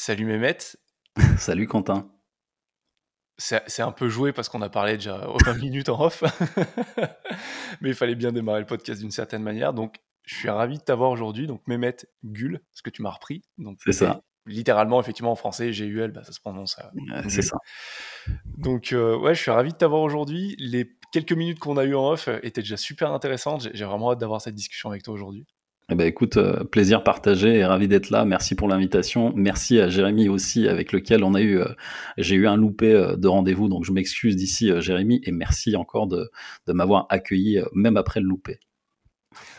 Salut Mehmet. Salut Quentin. C'est un peu joué parce qu'on a parlé déjà 20 minutes en off. Mais il fallait bien démarrer le podcast d'une certaine manière. Donc, je suis ravi de t'avoir aujourd'hui. Donc, Mehmet Gul, ce que tu m'as repris. C'est ça. Littéralement, effectivement, en français, G-U-L, bah, ça se prononce. Euh, c'est ça. Donc, euh, ouais, je suis ravi de t'avoir aujourd'hui. Les quelques minutes qu'on a eues en off étaient déjà super intéressantes. J'ai vraiment hâte d'avoir cette discussion avec toi aujourd'hui. Eh ben écoute, euh, plaisir partagé et ravi d'être là. Merci pour l'invitation. Merci à Jérémy aussi, avec lequel on a eu, euh, j'ai eu un loupé euh, de rendez-vous, donc je m'excuse d'ici, Jérémy, et merci encore de, de m'avoir accueilli même après le loupé.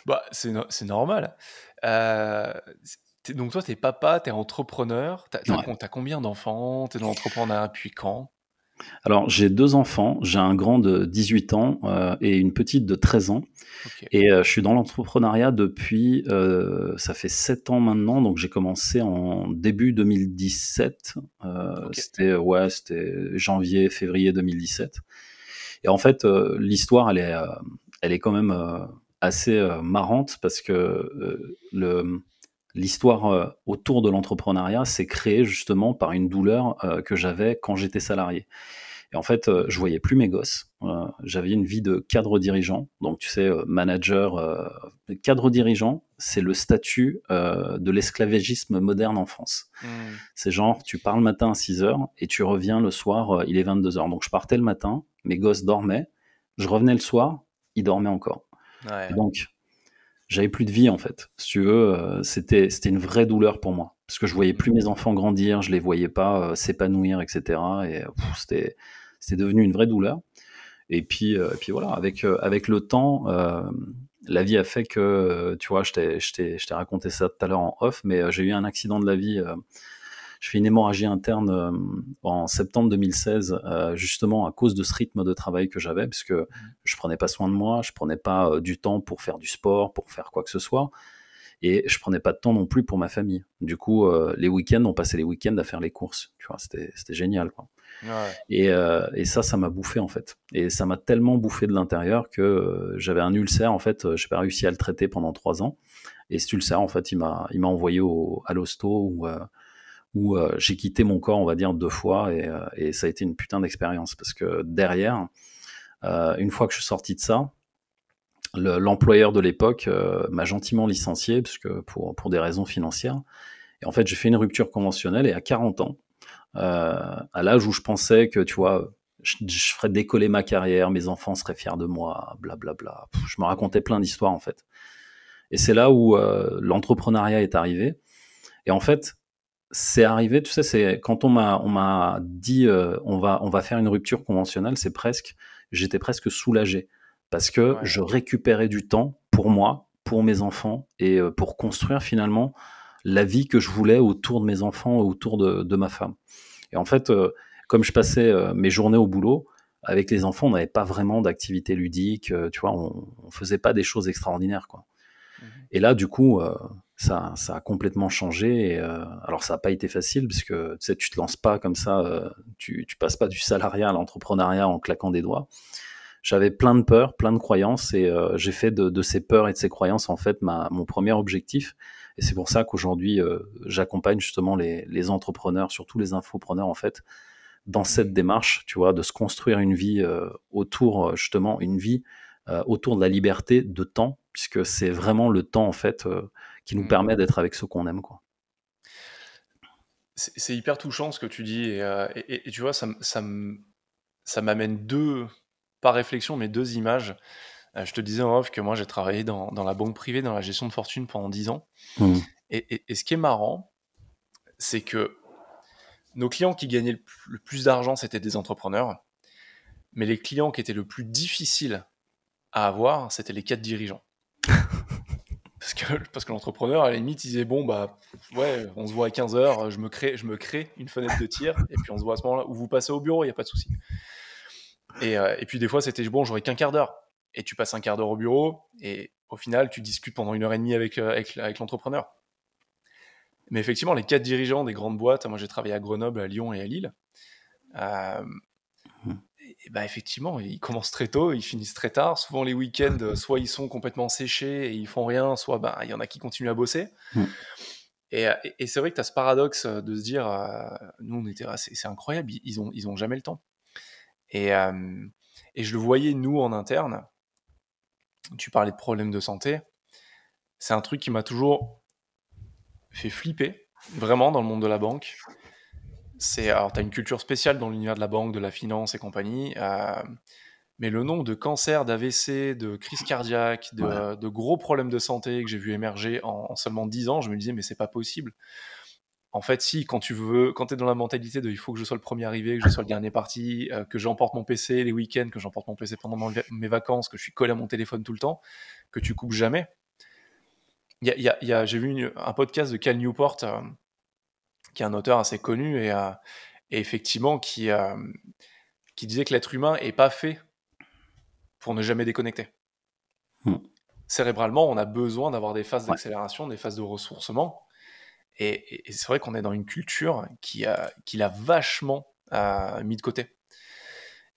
Bah, c'est, normal. donc toi, tu es papa, tu es entrepreneur. Tu as, combien d'enfants? Tu es dans l'entrepreneuriat depuis quand? Alors, j'ai deux enfants. J'ai un grand de 18 ans euh, et une petite de 13 ans. Et euh, je suis dans l'entrepreneuriat depuis, euh, ça fait 7 ans maintenant. Donc, j'ai commencé en début 2017. C'était ouais, c'était janvier, février 2017. Et en fait, l'histoire, elle est, elle est quand même assez marrante parce que le l'histoire autour de l'entrepreneuriat s'est créée justement par une douleur que j'avais quand j'étais salarié. Et en fait, je voyais plus mes gosses. J'avais une vie de cadre dirigeant. Donc, tu sais, manager, cadre dirigeant, c'est le statut de l'esclavagisme moderne en France. Mmh. C'est genre, tu pars le matin à 6 heures et tu reviens le soir, il est 22 heures. Donc, je partais le matin, mes gosses dormaient, je revenais le soir, ils dormaient encore. Donc, j'avais plus de vie en fait. Si tu veux, euh, c'était c'était une vraie douleur pour moi parce que je voyais plus mes enfants grandir, je les voyais pas euh, s'épanouir, etc. Et c'était c'était devenu une vraie douleur. Et puis euh, puis voilà, avec avec le temps, la vie a fait que tu vois, je t'ai je t'ai raconté ça tout à l'heure en off, mais j'ai eu un accident de la vie je fais une hémorragie interne euh, en septembre 2016, euh, justement à cause de ce rythme de travail que j'avais, puisque je prenais pas soin de moi, je prenais pas euh, du temps pour faire du sport, pour faire quoi que ce soit, et je prenais pas de temps non plus pour ma famille. Du coup, les week-ends, on passait les week-ends à faire les courses. Tu vois, c'était génial, quoi. Et, et, ça, ça m'a bouffé en fait. Et ça m'a tellement bouffé de l'intérieur que j'avais un ulcère en fait. J'ai pas réussi à le traiter pendant trois ans. Et cet ulcère en fait, il m'a, il m'a envoyé au, à l'hosto où euh, j'ai quitté mon corps, on va dire, deux fois, et, euh, et ça a été une putain d'expérience, parce que derrière, euh, une fois que je suis sorti de ça, l'employeur de l'époque m'a gentiment licencié, puisque pour, pour des raisons financières, et en fait, j'ai fait une rupture conventionnelle, et à 40 ans, à l'âge où je pensais que, tu vois, je, ferais décoller ma carrière, mes enfants seraient fiers de moi, blablabla. Je me racontais plein d'histoires en fait. Et c'est là où l'entrepreneuriat est arrivé. Et en fait, c'est arrivé, tu sais, c'est quand on m'a on m'a dit euh, on va on va faire une rupture conventionnelle, c'est presque j'étais presque soulagé parce que je récupérais du temps pour moi, pour mes enfants et euh, pour construire finalement la vie que je voulais autour de mes enfants, autour de, de ma femme. Et en fait, euh, comme je passais mes journées au boulot, avec les enfants, on n'avait pas vraiment d'activité ludique, tu vois, on, on faisait pas des choses extraordinaires, quoi. Mmh et là, du coup, ça, ça a complètement changé. Et, euh, alors ça n'a pas été facile parce que tu sais, tu te lances pas comme ça, euh, tu, tu passes pas du salariat à l'entrepreneuriat en claquant des doigts. J'avais plein de peurs, plein de croyances et euh, j'ai fait de, de, ces peurs et de ces croyances en fait ma, mon premier objectif. Et c'est pour ça qu'aujourd'hui j'accompagne justement les, les, entrepreneurs, surtout les infopreneurs en fait, dans cette démarche, tu vois, de se construire une vie autour justement une vie autour de la liberté de temps, puisque c'est vraiment le temps en fait qui nous mmh. permet d'être avec ceux qu'on aime. Quoi. C'est hyper touchant ce que tu dis, et, euh, tu vois, ça, ça, ça m'amène deux, pas réflexion, mais deux images. Euh, je te disais en off que moi j'ai travaillé dans, dans, la banque privée, dans la gestion de fortune pendant 10 ans. Mmh. Et, ce qui est marrant, c'est que nos clients qui gagnaient le, le plus d'argent, c'était des entrepreneurs. Mais les clients qui étaient le plus difficiles à avoir, c'était les quatre dirigeants. Parce que, l'entrepreneur, à la limite, il disait Bon, bah, ouais, on se voit à 15h, je me crée, je me crée une fenêtre de tir, et puis on se voit à ce moment-là, où vous passez au bureau, il n'y a pas de souci. Et, euh, et, puis des fois, c'était Bon, j'aurais qu'un quart d'heure. Et tu passes un quart d'heure au bureau, et au final, tu discutes pendant une heure et demie avec, euh, l'entrepreneur. Mais effectivement, les quatre dirigeants des grandes boîtes, moi j'ai travaillé à Grenoble, à Lyon et à Lille. Euh, et bah effectivement, ils commencent très tôt, ils finissent très tard. Souvent les week-ends, soit ils sont complètement séchés et ils font rien, soit bah, il y en a qui continuent à bosser. Mm. Et, et, c'est vrai que tu as ce paradoxe de se dire, nous on était, c'est incroyable, ils ont, ils ont jamais le temps. Et, et je le voyais nous en interne. Tu parlais de problèmes de santé. C'est un truc qui m'a toujours fait flipper, vraiment dans le monde de la banque. C'est alors tu as une culture spéciale dans l'univers de la banque, de la finance et compagnie. Mais le nombre de cancers, d'AVC, de crises cardiaques, de, gros problèmes de santé que j'ai vu émerger en, seulement 10 ans, je me disais, mais c'est pas possible. En fait, si, quand tu veux, quand tu es dans la mentalité de il faut que je sois le premier arrivé, que je sois le dernier parti, euh, que j'emporte mon PC les week-ends, que j'emporte mon PC pendant mes vacances, que je suis collé à mon téléphone tout le temps, que tu coupes jamais. Y y a, j'ai vu un podcast de Cal Newport, euh, qui est un auteur assez connu et, euh, et effectivement qui, qui disait que l'être humain est pas fait pour ne jamais déconnecter. Hmm. Cérébralement, on a besoin d'avoir des phases d'accélération, des phases de ressourcement. Et, c'est vrai qu'on est dans une culture qui, a, qui l'a vachement euh, mis de côté.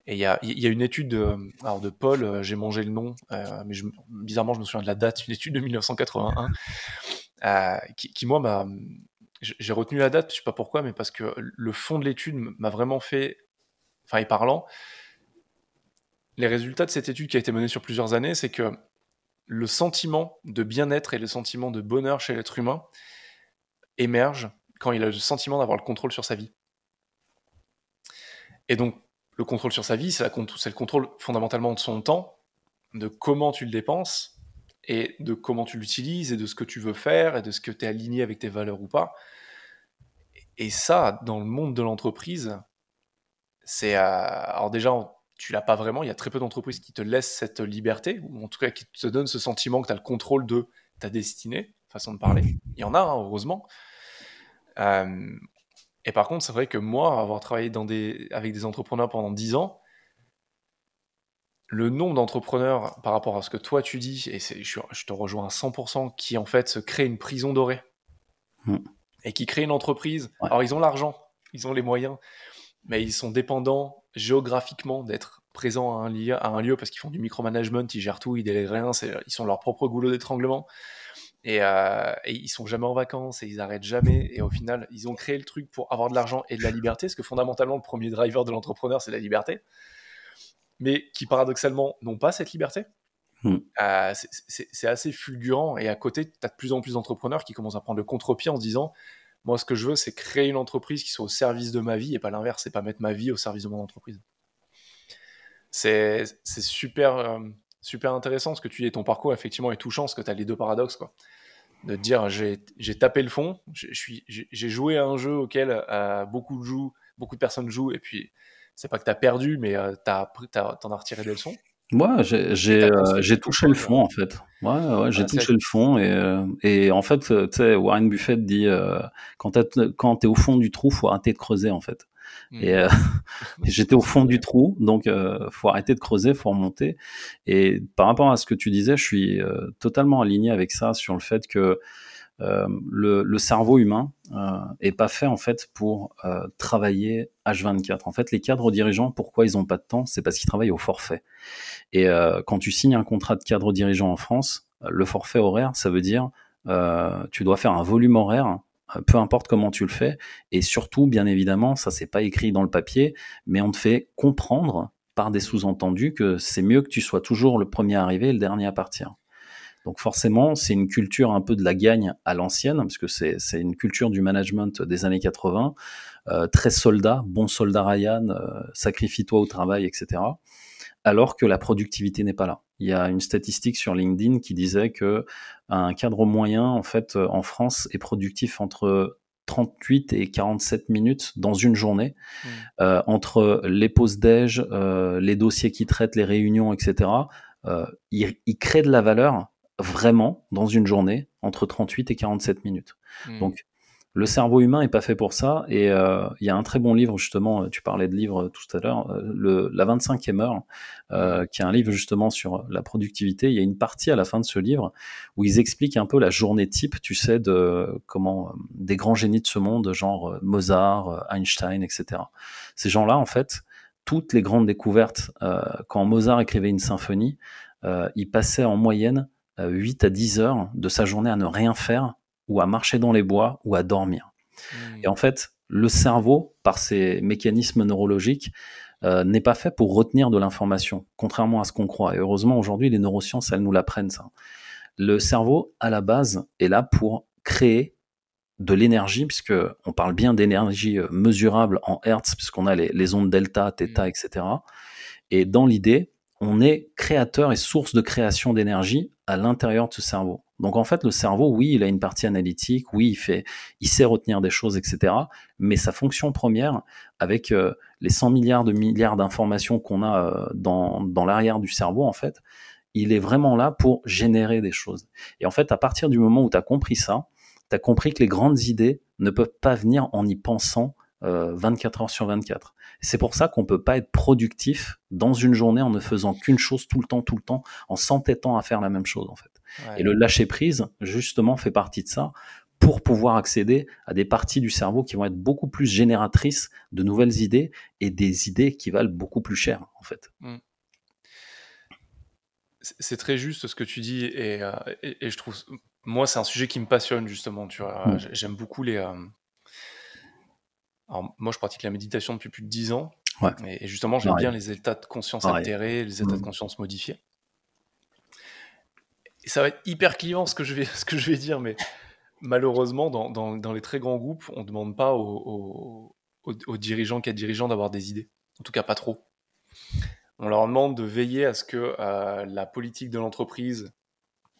Et il y a, y a, une étude de, alors de Paul, euh, j'ai mangé le nom, euh, mais bizarrement je me souviens de la date, une étude de 1981, qui, qui, moi m'a, j'ai retenu la date, je sais pas pourquoi, mais parce que le fond de l'étude m'a vraiment fait, enfin est parlant, les résultats de cette étude qui a été menée sur plusieurs années, c'est que le sentiment de bien-être et le sentiment de bonheur chez l'être humain émerge quand il a le sentiment d'avoir le contrôle sur sa vie. Et donc, le contrôle sur sa vie, c'est le contrôle fondamentalement de son temps, de comment tu le dépenses, et de comment tu l'utilises, et de ce que tu veux faire, et de ce que tu es aligné avec tes valeurs ou pas. Et ça, dans le monde de l'entreprise, c'est... Euh, alors déjà, tu l'as pas vraiment. Il y a très peu d'entreprises qui te laissent cette liberté, ou en tout cas qui te donnent ce sentiment que tu as le contrôle de ta destinée, façon de parler. Il y en a, hein, heureusement. Euh, et par contre, c'est vrai que moi, avoir travaillé avec des entrepreneurs pendant 10 ans, le nombre d'entrepreneurs par rapport à ce que toi tu dis, et je, je, te rejoins à 100%, qui en fait se créent une prison dorée hmm. et qui créent une entreprise. Alors ils ont l'argent, ils ont les moyens, mais ils sont dépendants géographiquement d'être présents à un, lieu, à un lieu parce qu'ils font du micromanagement, ils gèrent tout, ils délèguent rien, ils sont leur propre goulot d'étranglement. Et, euh, et, ils sont jamais en vacances et ils arrêtent jamais. Et au final, ils ont créé le truc pour avoir de l'argent et de la liberté, parce que fondamentalement, le premier driver de l'entrepreneur, c'est la liberté. Mais qui paradoxalement n'ont pas cette liberté. Hmm. Euh, c'est assez fulgurant. Et à côté, tu as de plus en plus d'entrepreneurs qui commencent à prendre le contre-pied en se disant moi, ce que je veux, c'est créer une entreprise qui soit au service de ma vie et pas l'inverse, c'est pas mettre ma vie au service de mon entreprise. C'est super, euh, super intéressant ce que tu dis. Ton parcours, effectivement, est touchant parce que tu as les deux paradoxes. Quoi. De te dire, j'ai tapé le fond, j'ai joué à un jeu auquel euh, beaucoup, jouent, beaucoup de personnes jouent, et puis c'est pas que tu as perdu, mais euh, tu en as retiré des leçons. Moi, j'ai euh, touché le fond, en fait. Ouais, ouais j'ai touché le fond. Et, euh, et en fait, tu sais, Warren Buffett dit euh, quand tu es au fond du trou, faut arrêter de creuser, en fait. Et mmh. j'étais au fond du trou, donc faut arrêter de creuser, faut remonter. Et par rapport à ce que tu disais, je suis totalement aligné avec ça sur le fait que euh, le, cerveau humain euh, est pas fait en fait pour euh, travailler H24. En fait, les cadres dirigeants, pourquoi ils ont pas de temps C'est parce qu'ils travaillent au forfait. Et quand tu signes un contrat de cadre dirigeant en France, le forfait horaire, ça veut dire tu dois faire un volume horaire peu importe comment tu le fais. Et surtout, bien évidemment, ça c'est pas écrit dans le papier, mais on te fait comprendre par des sous-entendus que c'est mieux que tu sois toujours le premier arrivé et le dernier à partir. Donc forcément, c'est une culture un peu de la gagne à l'ancienne, parce que c'est une culture du management des années 80, euh, très soldat, bon soldat Ryan, euh, sacrifie-toi au travail, etc. Alors que la productivité n'est pas là. Il y a une statistique sur LinkedIn qui disait que un cadre moyen, en fait, en France, est productif entre 38 et 47 minutes dans une journée, mmh. euh, entre les pauses déj, les dossiers qui traitent, les réunions, etc. il, il crée de la valeur vraiment dans une journée entre 38 et 47 minutes. Hmm. Donc le cerveau humain est pas fait pour ça et euh, il y a un très bon livre justement, tu parlais de livre tout à l'heure, euh, le, la 25e heure, euh, qui est un livre justement sur la productivité. Il y a une partie à la fin de ce livre où ils expliquent un peu la journée type, tu sais, de comment des grands génies de ce monde, genre Mozart, Einstein, etc. Ces gens-là, en fait, toutes les grandes découvertes, quand Mozart écrivait une symphonie, il passait en moyenne 8 à 10 heures de sa journée à ne rien faire ou à marcher dans les bois ou à dormir. Et en fait, le cerveau, par ses mécanismes neurologiques, euh, n'est pas fait pour retenir de l'information, contrairement à ce qu'on croit. Et heureusement, aujourd'hui, les neurosciences, elles nous l'apprennent, ça. Le cerveau, à la base, est là pour créer de l'énergie, puisque on parle bien d'énergie euh, mesurable en Hertz, puisqu'on a les, les, ondes delta, theta, etc. Et dans l'idée, on est créateur et source de création d'énergie à l'intérieur de ce cerveau. Donc en fait, le cerveau, oui, il a une partie analytique, oui, il fait, il sait retenir des choses, etc. Mais sa fonction première, avec euh, les 100 milliards de milliards d'informations qu'on a euh, dans, dans l'arrière du cerveau, en fait, il est vraiment là pour générer des choses. Et en fait, à partir du moment où tu as compris ça, tu as compris que les grandes idées ne peuvent pas venir en y pensant 24 euh, heures sur 24. C'est pour ça qu'on peut pas être productif dans une journée en ne faisant qu'une chose tout le temps, tout le temps, en s'entêtant à faire la même chose en fait. Et le lâcher prise, justement, fait partie de ça pour pouvoir accéder à des parties du cerveau qui vont être beaucoup plus génératrices de nouvelles idées et des idées qui valent beaucoup plus cher en fait. Mmh. C'est très juste ce que tu dis et, euh, je trouve, moi c'est un sujet qui me passionne justement. Tu vois, mmh. j'aime beaucoup les, euh, alors, moi, je pratique la méditation depuis plus de 10 ans. Et, justement, j'aime bien les états de conscience altérés, les états de mmh. conscience modifiés. Et ça va être hyper clivant ce que je vais, ce que je vais dire, mais malheureusement, dans, dans, les très grands groupes, on ne demande pas aux, aux, dirigeants, qu'à dirigeants, d'avoir des idées. En tout cas, pas trop. On leur demande de veiller à ce que euh, la politique de l'entreprise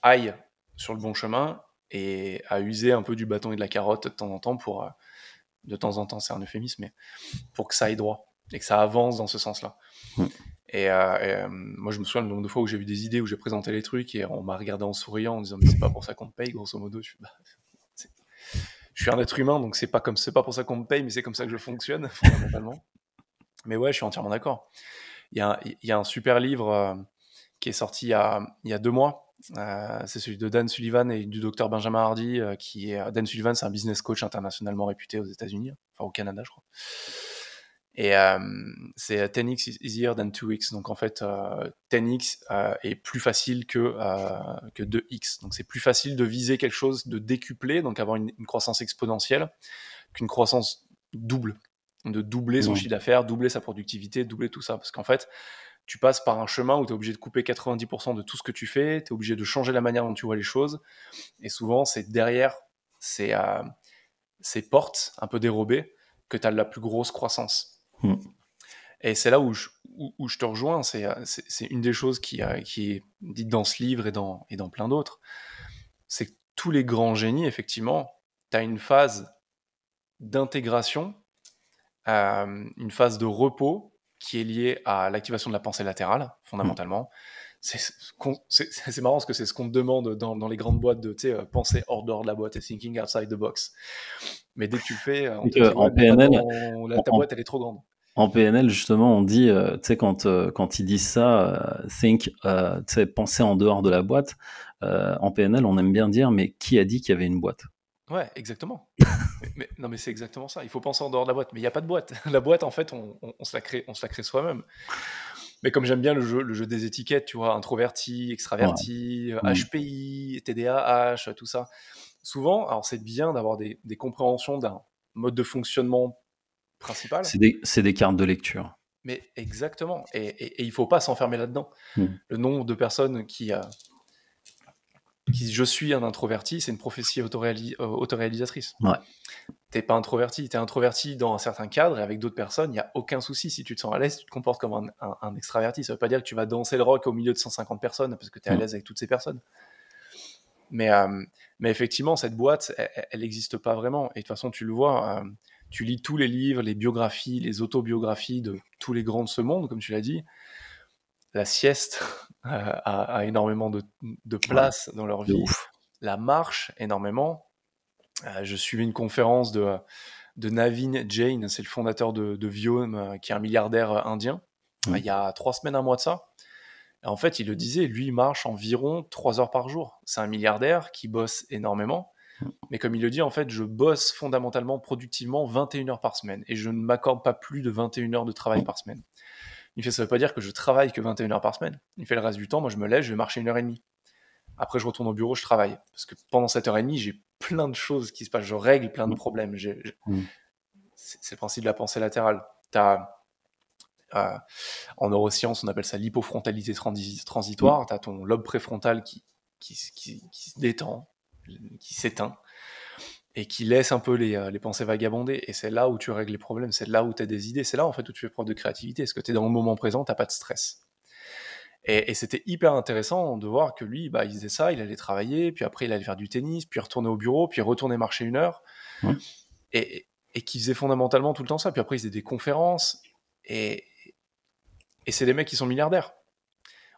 aille sur le bon chemin et à user un peu du bâton et de la carotte de temps en temps pour, euh, de temps en temps, c'est un euphémisme, mais pour que ça aille droit et que ça avance dans ce senslà là. Et, euh, euh, moi, je me souviens le nombre de fois où j'ai eu des idées, où j'ai présenté les trucs et on m'a regardé en souriant en disant mais c'est pas pour ça qu'on te paye, grosso modo. Je suis, bah, je suis un être humain, donc c'est pas comme c'est pas pour ça qu'on me paye, mais c'est comme ça que je fonctionne fondamentalement. Mais ouais, je suis entièrement d'accord. Il y, a, il y a un super livre euh, qui est sorti il y a, il y a deux mois euh, c'est celui de Dan Sullivan et du docteur Benjamin Hardy, euh, qui est Dan Sullivan, c'est un business coach internationalement réputé aux États-Unis, enfin au Canada, je crois. Et euh, c'est 10x is easier than 2x. Donc en fait, 10x est plus facile que, que 2x. Donc c'est plus facile de viser quelque chose de décuplé, donc avoir une, croissance exponentielle, qu'une croissance double. De doubler son chiffre d'affaires, doubler sa productivité, doubler tout ça. Parce qu'en fait, tu passes par un chemin où tu es obligé de couper 90% de tout ce que tu fais, tu es obligé de changer la manière dont tu vois les choses. Et souvent, c'est derrière ces, euh, ces portes un peu dérobées que tu as la plus grosse croissance. Hmm. Et c'est là où je, où, je, te rejoins, euh, c'est une des choses qui, euh, qui, est dite dans ce livre et dans, et dans plein d'autres. C'est que tous les grands génies, effectivement, tu as une phase d'intégration, une phase de repos qui est lié à l'activation de la pensée latérale, fondamentalement. C'est marrant parce que c'est ce qu'on te demande dans, dans, les grandes boîtes de euh, penser hors dehors de la boîte et thinking outside the box. Mais dès que tu le fais, on te en PNL, ta boîte elle est trop grande. En PNL, justement, on dit, euh, tu sais, quand, euh, quand ils disent ça, think, tu sais, penser en dehors de la boîte, en PNL, on aime bien dire, mais qui a dit qu'il y avait une boîte? Ouais, exactement. mais, non, mais c'est exactement ça. Il faut penser en dehors de la boîte. Mais il n'y a pas de boîte. La boîte, en fait, on, se la crée, on se la crée soi-même. Mais comme j'aime bien le jeu, le jeu des étiquettes, tu vois, introverti, extraverti, HPI, TDAH, tout ça. Souvent, alors c'est bien d'avoir des, compréhensions d'un mode de fonctionnement principal. C'est des, des, cartes de lecture. Mais exactement. Et, et, et il faut pas s'enfermer là-dedans. Hmm. Le nombre de personnes qui, je suis un introverti, c'est une prophétie autoréalisatrice. Euh, autoréalisatrice. Ouais. T'es pas introverti, t'es introverti dans un certain cadre et avec d'autres personnes, il n'y a aucun souci. Si tu te sens à l'aise, tu te comportes comme un, extraverti. Ça veut pas dire que tu vas danser le rock au milieu de 150 personnes parce que tu es à l'aise avec toutes ces personnes. Mais, euh, mais effectivement, cette boîte, elle n'existe pas vraiment. Et de toute façon, tu le vois, euh, tu lis tous les livres, les biographies, les autobiographies de tous les grands de ce monde, comme tu l'as dit la sieste a, énormément de, place dans leur vie. La marche, énormément. Euh, je suivais une conférence de, de Navin Jain, c'est le fondateur de, de Viome, euh, qui est un milliardaire euh, indien, il y a trois semaines, un mois de ça. en fait, il le disait, lui, il marche environ trois heures par jour. C'est un milliardaire qui bosse énormément. Mais comme il le dit, en fait, je bosse fondamentalement, productivement 21 heures par semaine. Et je ne m'accorde pas plus de 21 heures de travail par semaine. Il fait, ça veut pas dire que je travaille que 21 heures par semaine. Il fait le reste du temps, moi je me lève, je vais marcher une heure et demie. Après, je retourne au bureau, je travaille. Parce que pendant cette heure et demie, j'ai plein de choses qui se passent, je règle plein de mmh. problèmes. Mmh. C'est le principe de la pensée latérale. As, euh, en neurosciences, on appelle ça l'hypofrontalité transitoire. Mmh. Tu as ton lobe préfrontal qui, qui, se détend, qui s'éteint et qui laisse un peu les, euh, les pensées vagabonder. Et c'est là où tu règles les problèmes, c'est là où tu as des idées, c'est là en fait où tu fais preuve de créativité. Parce que tu es dans le moment présent, tu pas de stress? Et, c'était hyper intéressant de voir que lui, bah, il faisait ça, il allait travailler, puis après il allait faire du tennis, puis retourner au bureau, puis retourner marcher une heure. Et, et qui faisait fondamentalement tout le temps ça. Puis après, il faisait des conférences. Et, et c'est des mecs qui sont milliardaires.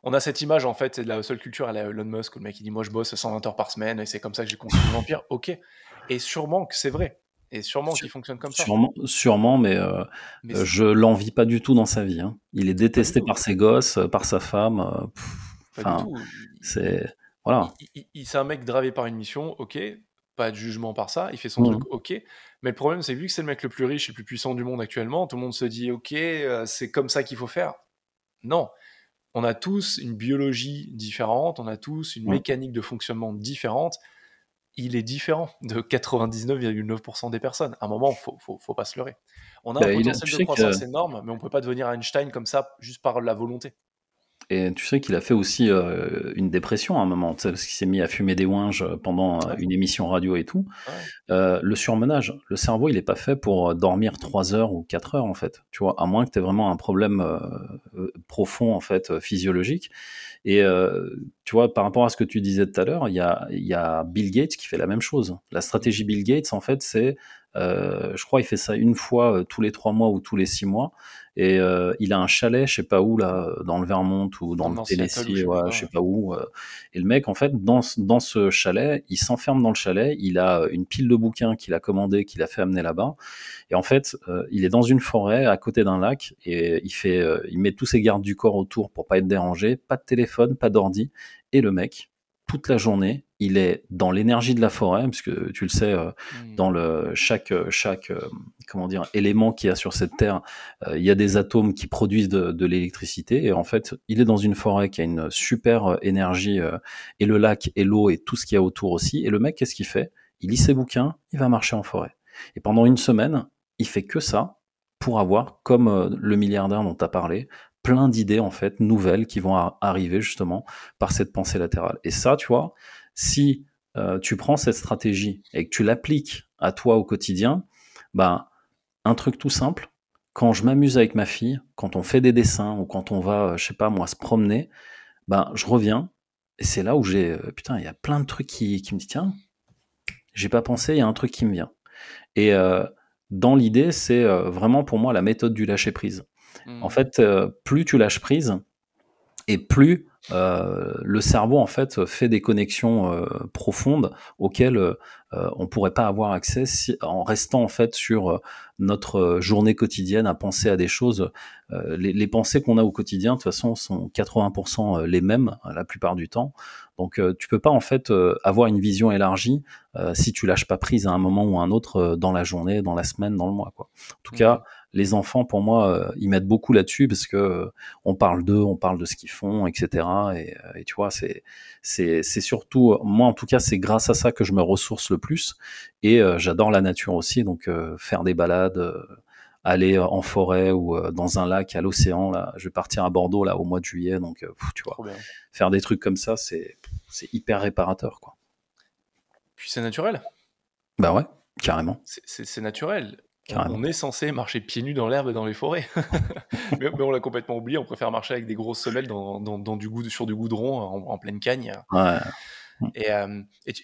On a cette image, en fait, c'est de la seule culture à la Elon Musk, où le mec il dit Moi je bosse 120 heures par semaine, et c'est comme ça que j'ai construit mon empire. Ok. Et sûrement que c'est vrai. Et sûrement qu'il fonctionne comme ça. Sûrement, mais, euh, euh, je l'envie pas du tout dans sa vie. Hein. Il est détesté par ses gosses, euh, par sa femme. Enfin, c'est voilà. Il, c'est un mec dravé par une mission, ok. Pas de jugement par ça. Il fait son truc, ok. Mais le problème, c'est vu que c'est le mec le plus riche et le plus puissant du monde actuellement, tout le monde se dit, ok, c'est comme ça qu'il faut faire. Non. On a tous une biologie différente, on a tous une mécanique de fonctionnement différente il est différent de 99,9% des personnes. À un moment, il faut, faut, pas se leurrer. On a un bah, potentiel de croissance énorme, mais on peut pas devenir Einstein comme ça juste par la volonté. Et tu sais qu'il a fait aussi euh, une dépression à un moment, parce qu'il s'est mis à fumer des ouinges pendant euh, une émission radio et tout. Euh, le surmenage, le cerveau, il n'est pas fait pour dormir 3 heures ou 4 heures, en fait. Tu vois, à moins que tu aies vraiment un problème profond, en fait, physiologique. Et tu vois, par rapport à ce que tu disais tout à l'heure, il y a, y a Bill Gates qui fait la même chose. La stratégie Bill Gates, en fait, c'est, je crois, il fait ça une fois tous les 3 mois ou tous les 6 mois et euh, il a un chalet, je sais pas où là, dans le Vermont ou dans, le Tennessee, je, ouais, sais pas où. Euh. et le mec, en fait, dans, dans ce chalet, il s'enferme dans le chalet. Il a une pile de bouquins qu'il a commandé, qu'il a fait amener là-bas. Et en fait, euh, il est dans une forêt à côté d'un lac et il fait, il met tous ses gardes du corps autour pour pas être dérangé. Pas de téléphone, pas d'ordi. Et le mec, toute la journée, il est dans l'énergie de la forêt, puisque tu le sais, euh, mmh. dans le chaque chaque euh, comment dire élément qu'il y a sur cette terre, euh, il y a des atomes qui produisent de, l'électricité, et en fait, il est dans une forêt qui a une super énergie et le lac et l'eau et tout ce qu'il y a autour aussi. Et le mec, qu'est-ce qu'il fait? Il lit ses bouquins, il va marcher en forêt. Et pendant une semaine, il fait que ça pour avoir, comme le milliardaire dont tu as parlé, plein d'idées en fait nouvelles qui vont arriver justement par cette pensée latérale. Et ça, tu vois, si euh, tu prends cette stratégie et que tu l'appliques à toi au quotidien, ben un truc tout simple. Quand je m'amuse avec ma fille, quand on fait des dessins ou quand on va, euh, je sais pas moi, se promener, ben je reviens et c'est là où j'ai euh, putain, il y a plein de trucs qui, qui me disent tiens, j'ai pas pensé, il y a un truc qui me vient. Et dans l'idée, c'est vraiment pour moi la méthode du lâcher prise. En mmh. fait, euh, plus tu lâches prise, et plus euh, le cerveau en fait fait des connexions euh, profondes auxquelles euh, on pourrait pas avoir accès si, en restant en fait sur notre journée quotidienne à penser à des choses. Les, les, pensées qu'on a au quotidien de toute façon sont 80% les mêmes la plupart du temps. Donc tu peux pas en fait avoir une vision élargie si tu lâches pas prise à un moment ou à un autre dans la journée, dans la semaine, dans le mois quoi. En tout mmh. cas les enfants, pour moi, euh, ils mettent beaucoup là-dessus parce que euh, on parle d'eux, on parle de ce qu'ils font, etc. Et, euh, et tu vois, c'est c'est c'est surtout moi en tout cas, c'est grâce à ça que je me ressource le plus. Et j'adore la nature aussi, donc faire des balades aller en forêt ou dans un lac à l'océan là je vais partir à Bordeaux là au mois de juillet. Donc tu vois faire des trucs comme ça c'est c'est hyper réparateur quoi. Puis c'est naturel. Bah ouais carrément. C'est naturel on est censé marcher pieds nus dans l'herbe et dans les forêts. mais, on l'a complètement oublié. On préfère marcher avec des grosses semelles dans, du sur du goudron en, pleine cagne. Et, euh,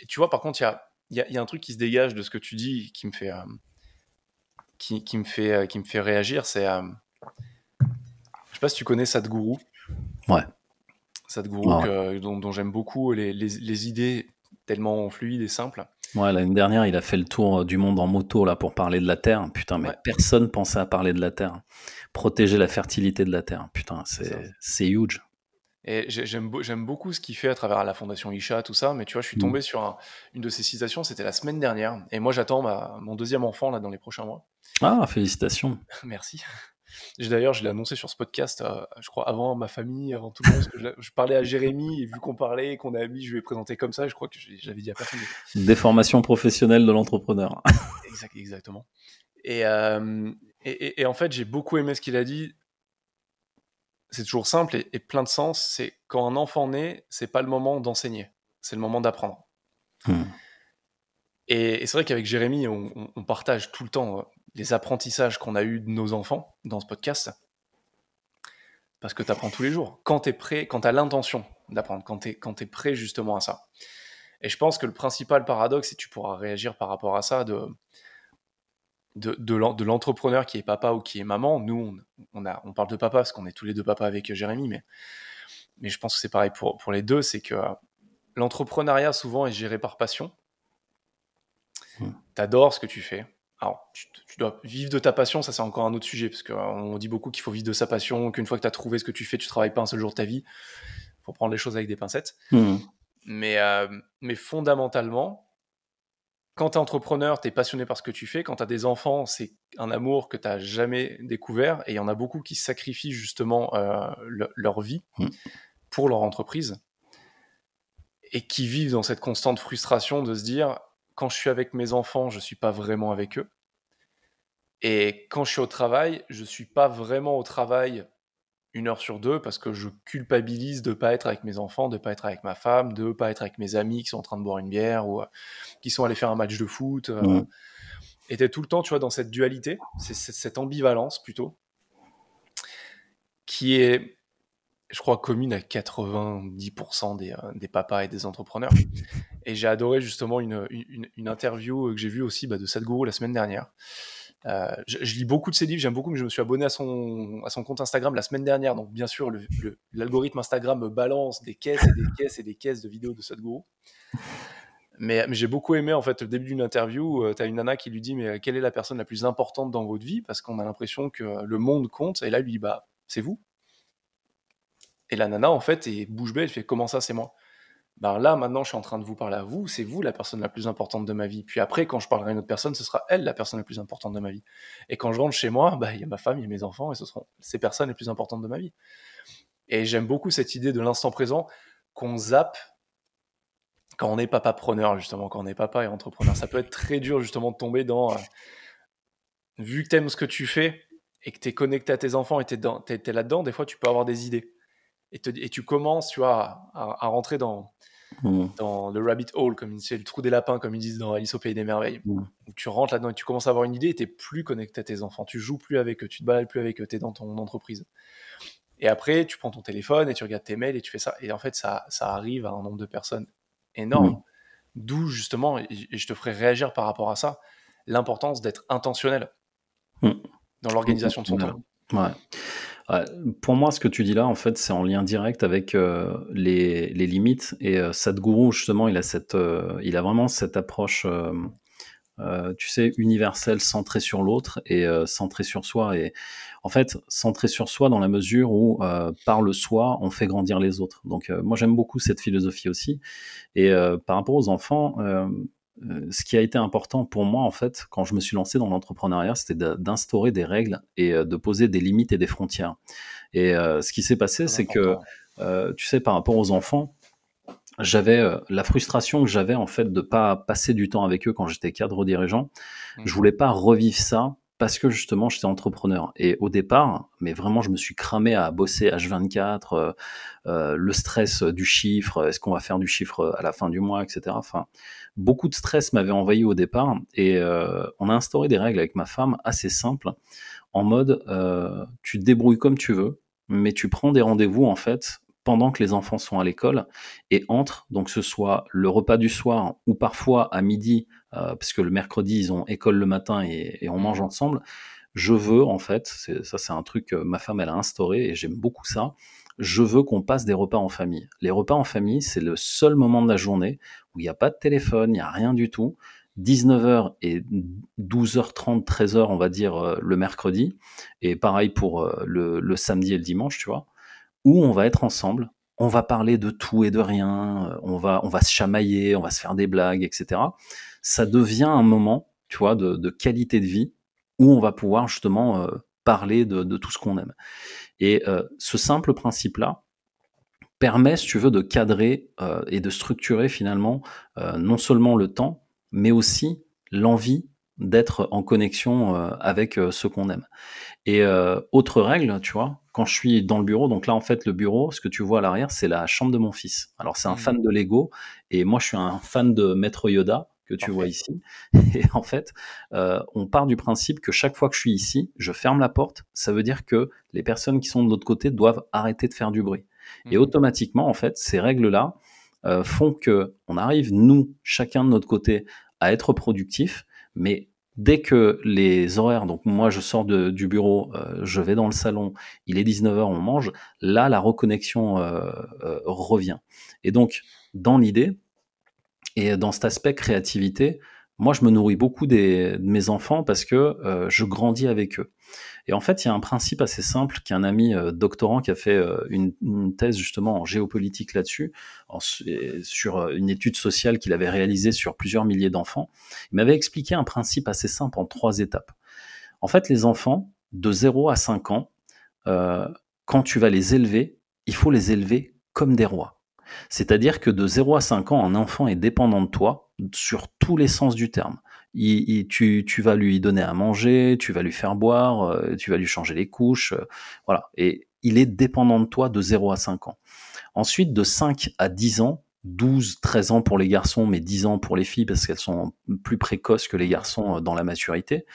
tu, vois, par contre, il y a, un truc qui se dégage de ce que tu dis qui me fait, euh, qui, me fait, euh, qui me fait réagir. C'est. je sais pas si tu connais Sadhguru. Ouais. Sadhguru, dont, j'aime beaucoup les, les idées tellement fluides et simples. Ouais, l'année dernière, il a fait le tour du monde en moto là pour parler de la Terre. Putain, mais personne pensait à parler de la Terre. Protéger la fertilité de la Terre. Putain, c'est huge. Et j'aime beaucoup ce qu'il fait à travers la fondation Isha, tout ça, mais tu vois, je suis mm. tombé sur une de ses citations, c'était la semaine dernière, et moi j'attends mon deuxième enfant là dans les prochains mois. Ah, félicitations. Merci. D'ailleurs, je l'ai annoncé sur ce podcast, euh, je crois, avant ma famille, avant tout le monde. je, parlais à Jérémy et vu qu'on parlait, qu'on a mis, je lui ai présenté comme ça. Je crois que j'avais dit à personne. Déformation professionnelle de l'entrepreneur. exact, exactement. Euh, et, et, en fait, j'ai beaucoup aimé ce qu'il a dit. C'est toujours simple et, plein de sens. C'est quand un enfant naît, c'est pas le moment d'enseigner, c'est le moment d'apprendre. Hmm. Et, c'est vrai qu'avec Jérémy, on, partage tout le temps euh, les apprentissages qu'on a eus de nos enfants dans ce podcast. Parce que tu apprends tous les jours. Quand tu es prêt, quand tu as l'intention d'apprendre, quand tu es, es, prêt justement à ça. Et je pense que le principal paradoxe, et tu pourras réagir par rapport à ça, de, de, de l'entrepreneur qui est papa ou qui est maman. Nous, on, a, on parle de papa parce qu'on est tous les deux papas avec Jérémy, mais, mais je pense que c'est pareil pour, pour les deux, c'est que l'entrepreneuriat souvent est géré par passion. Hmm. Tu adores ce que tu fais. Alors, tu, dois vivre de ta passion, ça c'est encore un autre sujet, parce qu'on dit beaucoup qu'il faut vivre de sa passion, qu'une fois que tu as trouvé ce que tu fais, tu travailles pas un seul jour de ta vie. Il faut prendre les choses avec des pincettes. Hmm. Mais, euh, mais fondamentalement, quand tu es entrepreneur, tu es passionné par ce que tu fais. Quand tu as des enfants, c'est un amour que tu n'as jamais découvert. Et il y en a beaucoup qui sacrifient justement euh, leur vie hmm. pour leur entreprise et qui vivent dans cette constante frustration de se dire quand je suis avec mes enfants, je suis pas vraiment avec eux. Et quand je suis au travail, je suis pas vraiment au travail une heure sur deux parce que je culpabilise de pas être avec mes enfants, de ne pas être avec ma femme, de pas être avec mes amis qui sont en train de boire une bière ou euh, qui sont allés faire un match de foot. Euh, et tu es tout le temps, tu vois, dans cette dualité, c'est cette ambivalence plutôt, qui est je crois, commune à 90% des, euh, des, papas et des entrepreneurs. Et j'ai adoré justement une, une, interview que j'ai vue aussi bah, de Sadhguru la semaine dernière. Euh, je, lis beaucoup de ses livres, j'aime beaucoup, mais je me suis abonné à son, à son compte Instagram la semaine dernière. Donc, bien sûr, l'algorithme Instagram me balance des caisses et des caisses et des caisses de vidéos de Sadhguru. Mais, j'ai beaucoup aimé en fait le début d'une interview. Euh, tu as une nana qui lui dit Mais quelle est la personne la plus importante dans votre vie? Parce qu'on a l'impression que le monde compte. Et là, lui dit Bah, c'est vous. Et la nana, en fait, est bouche bée, elle fait Comment ça, c'est moi? Ben là, maintenant, je suis en train de vous parler à vous, c'est vous la personne la plus importante de ma vie. Puis après, quand je parlerai à une autre personne, ce sera elle la personne la plus importante de ma vie. Et quand je rentre chez moi, bah, il y a ma femme, il y a mes enfants, et ce seront ces personnes les plus importantes de ma vie. Et j'aime beaucoup cette idée de l'instant présent qu'on zappe quand on est papa preneur, justement, quand on est papa et entrepreneur. Ça peut être très dur, justement, de tomber dans. Euh, vu que tu aimes ce que tu fais et que tu es connecté à tes enfants et tu es, là-dedans, des fois, tu peux avoir des idées et, tu commences, tu vois, à, rentrer dans, mmh. dans le rabbit hole, comme c'est le trou des lapins, comme ils disent dans Alice au Pays des Merveilles. Mmh. tu rentres là-dedans et tu commences à avoir une idée et tu plus connecté à tes enfants. Tu joues plus avec eux, tu te balades plus avec eux, tu es dans ton entreprise. Et après, tu prends ton téléphone et tu regardes tes mails et tu fais ça. Et en fait, ça, ça arrive à un nombre de personnes énorme. Mmh. D'où, justement, et je te ferai réagir par rapport à ça, l'importance d'être intentionnel dans l'organisation de son temps. Ouais pour moi, ce que tu dis là, en fait, c'est en lien direct avec euh, les, limites. Et euh, Sadhguru, justement, il a, cette, euh, il a vraiment cette approche, tu sais, universelle, centrée sur l'autre et centrée sur soi. Et en fait, centrée sur soi dans la mesure où, par le soi, on fait grandir les autres. Donc, moi, j'aime beaucoup cette philosophie aussi. Et par rapport aux enfants, euh, ce qui a été important pour moi, en fait, quand je me suis lancé dans l'entrepreneuriat, c'était d'instaurer des règles et euh, de poser des limites et des frontières. Et euh, ce qui s'est passé, c'est que, tu sais, par rapport aux enfants, j'avais la frustration que j'avais en fait de pas passer du temps avec eux quand j'étais cadre dirigeant. Je mmh. voulais pas revivre ça parce que justement j'étais entrepreneur. Et au départ, mais vraiment je me suis cramé à bosser H24, euh, euh, le stress du chiffre, est-ce qu'on va faire du chiffre à la fin du mois, etc. Beaucoup de stress m'avait envahi au départ et euh, on a instauré des règles avec ma femme assez simples, en mode tu débrouilles comme tu veux, mais tu prends des rendez-vous en fait pendant que les enfants sont à l'école et entre, donc ce soit le repas du soir ou parfois à midi, euh, parce que le mercredi ils ont école le matin et, on mange mmh. ensemble. Je veux en fait, ça c'est un truc que ma femme elle a instauré et j'aime beaucoup ça. Je veux qu'on passe des repas en famille. Les repas en famille, c'est le seul moment de la journée où il n'y a pas de téléphone, il n'y a rien du tout. 19h et 12h30, 13h, on va dire, euh, le mercredi. Et pareil pour euh, le, le, samedi et le dimanche, tu vois où on va être ensemble, on va parler de tout et de rien, euh, on va, on va se chamailler, on va se faire des blagues, etc. Ça devient un moment, tu vois, de, qualité de vie où on va pouvoir justement euh, parler de, tout ce qu'on aime. Et ce simple principe-là, permet, si tu veux, de cadrer et de structurer finalement non seulement le temps, mais aussi l'envie d'être en connexion avec ce qu'on aime. Et autre règle, tu vois, quand je suis dans le bureau, donc là en fait le bureau, ce que tu vois à l'arrière, c'est la chambre de mon fils. Alors c'est un mmh. fan de Lego et moi je suis un fan de Maître Yoda que tu vois ici. Et en fait, on part du principe que chaque fois que je suis ici, je ferme la porte. Ça veut dire que les personnes qui sont de l'autre côté doivent arrêter de faire du bruit. Et mmh. automatiquement, en fait, ces règles-là font que on arrive nous, chacun de notre côté, à être productif, mais dès que les horaires, donc moi je sors du bureau, euh, je vais dans le salon, il est 19h, on mange, là la reconnexion euh, euh, revient. Et donc dans l'idée, et dans cet aspect créativité, moi je me nourris beaucoup de mes enfants parce que je grandis avec eux. Et en fait, il y a un principe assez simple qui un ami euh, doctorant qui a fait euh, une, thèse justement en géopolitique là-dessus, sur euh, une étude sociale qu'il avait réalisée sur plusieurs milliers d'enfants. Il m'avait expliqué un principe assez simple en trois étapes. En fait, les enfants de 0 à 5 ans, quand tu vas les élever, il faut les élever comme des rois. C'est-à-dire que de 0 à 5 ans, un enfant est dépendant de toi sur tous les sens du terme tu, vas lui donner à manger, tu vas lui faire boire, euh, tu vas lui changer les couches, euh, voilà. Et il est dépendant de toi de 0 à 5 ans. Ensuite, de 5 à 10 ans, 12, 13 ans pour les garçons, mais 10 ans pour les filles parce qu'elles sont plus précoces que les garçons euh, dans la maturité.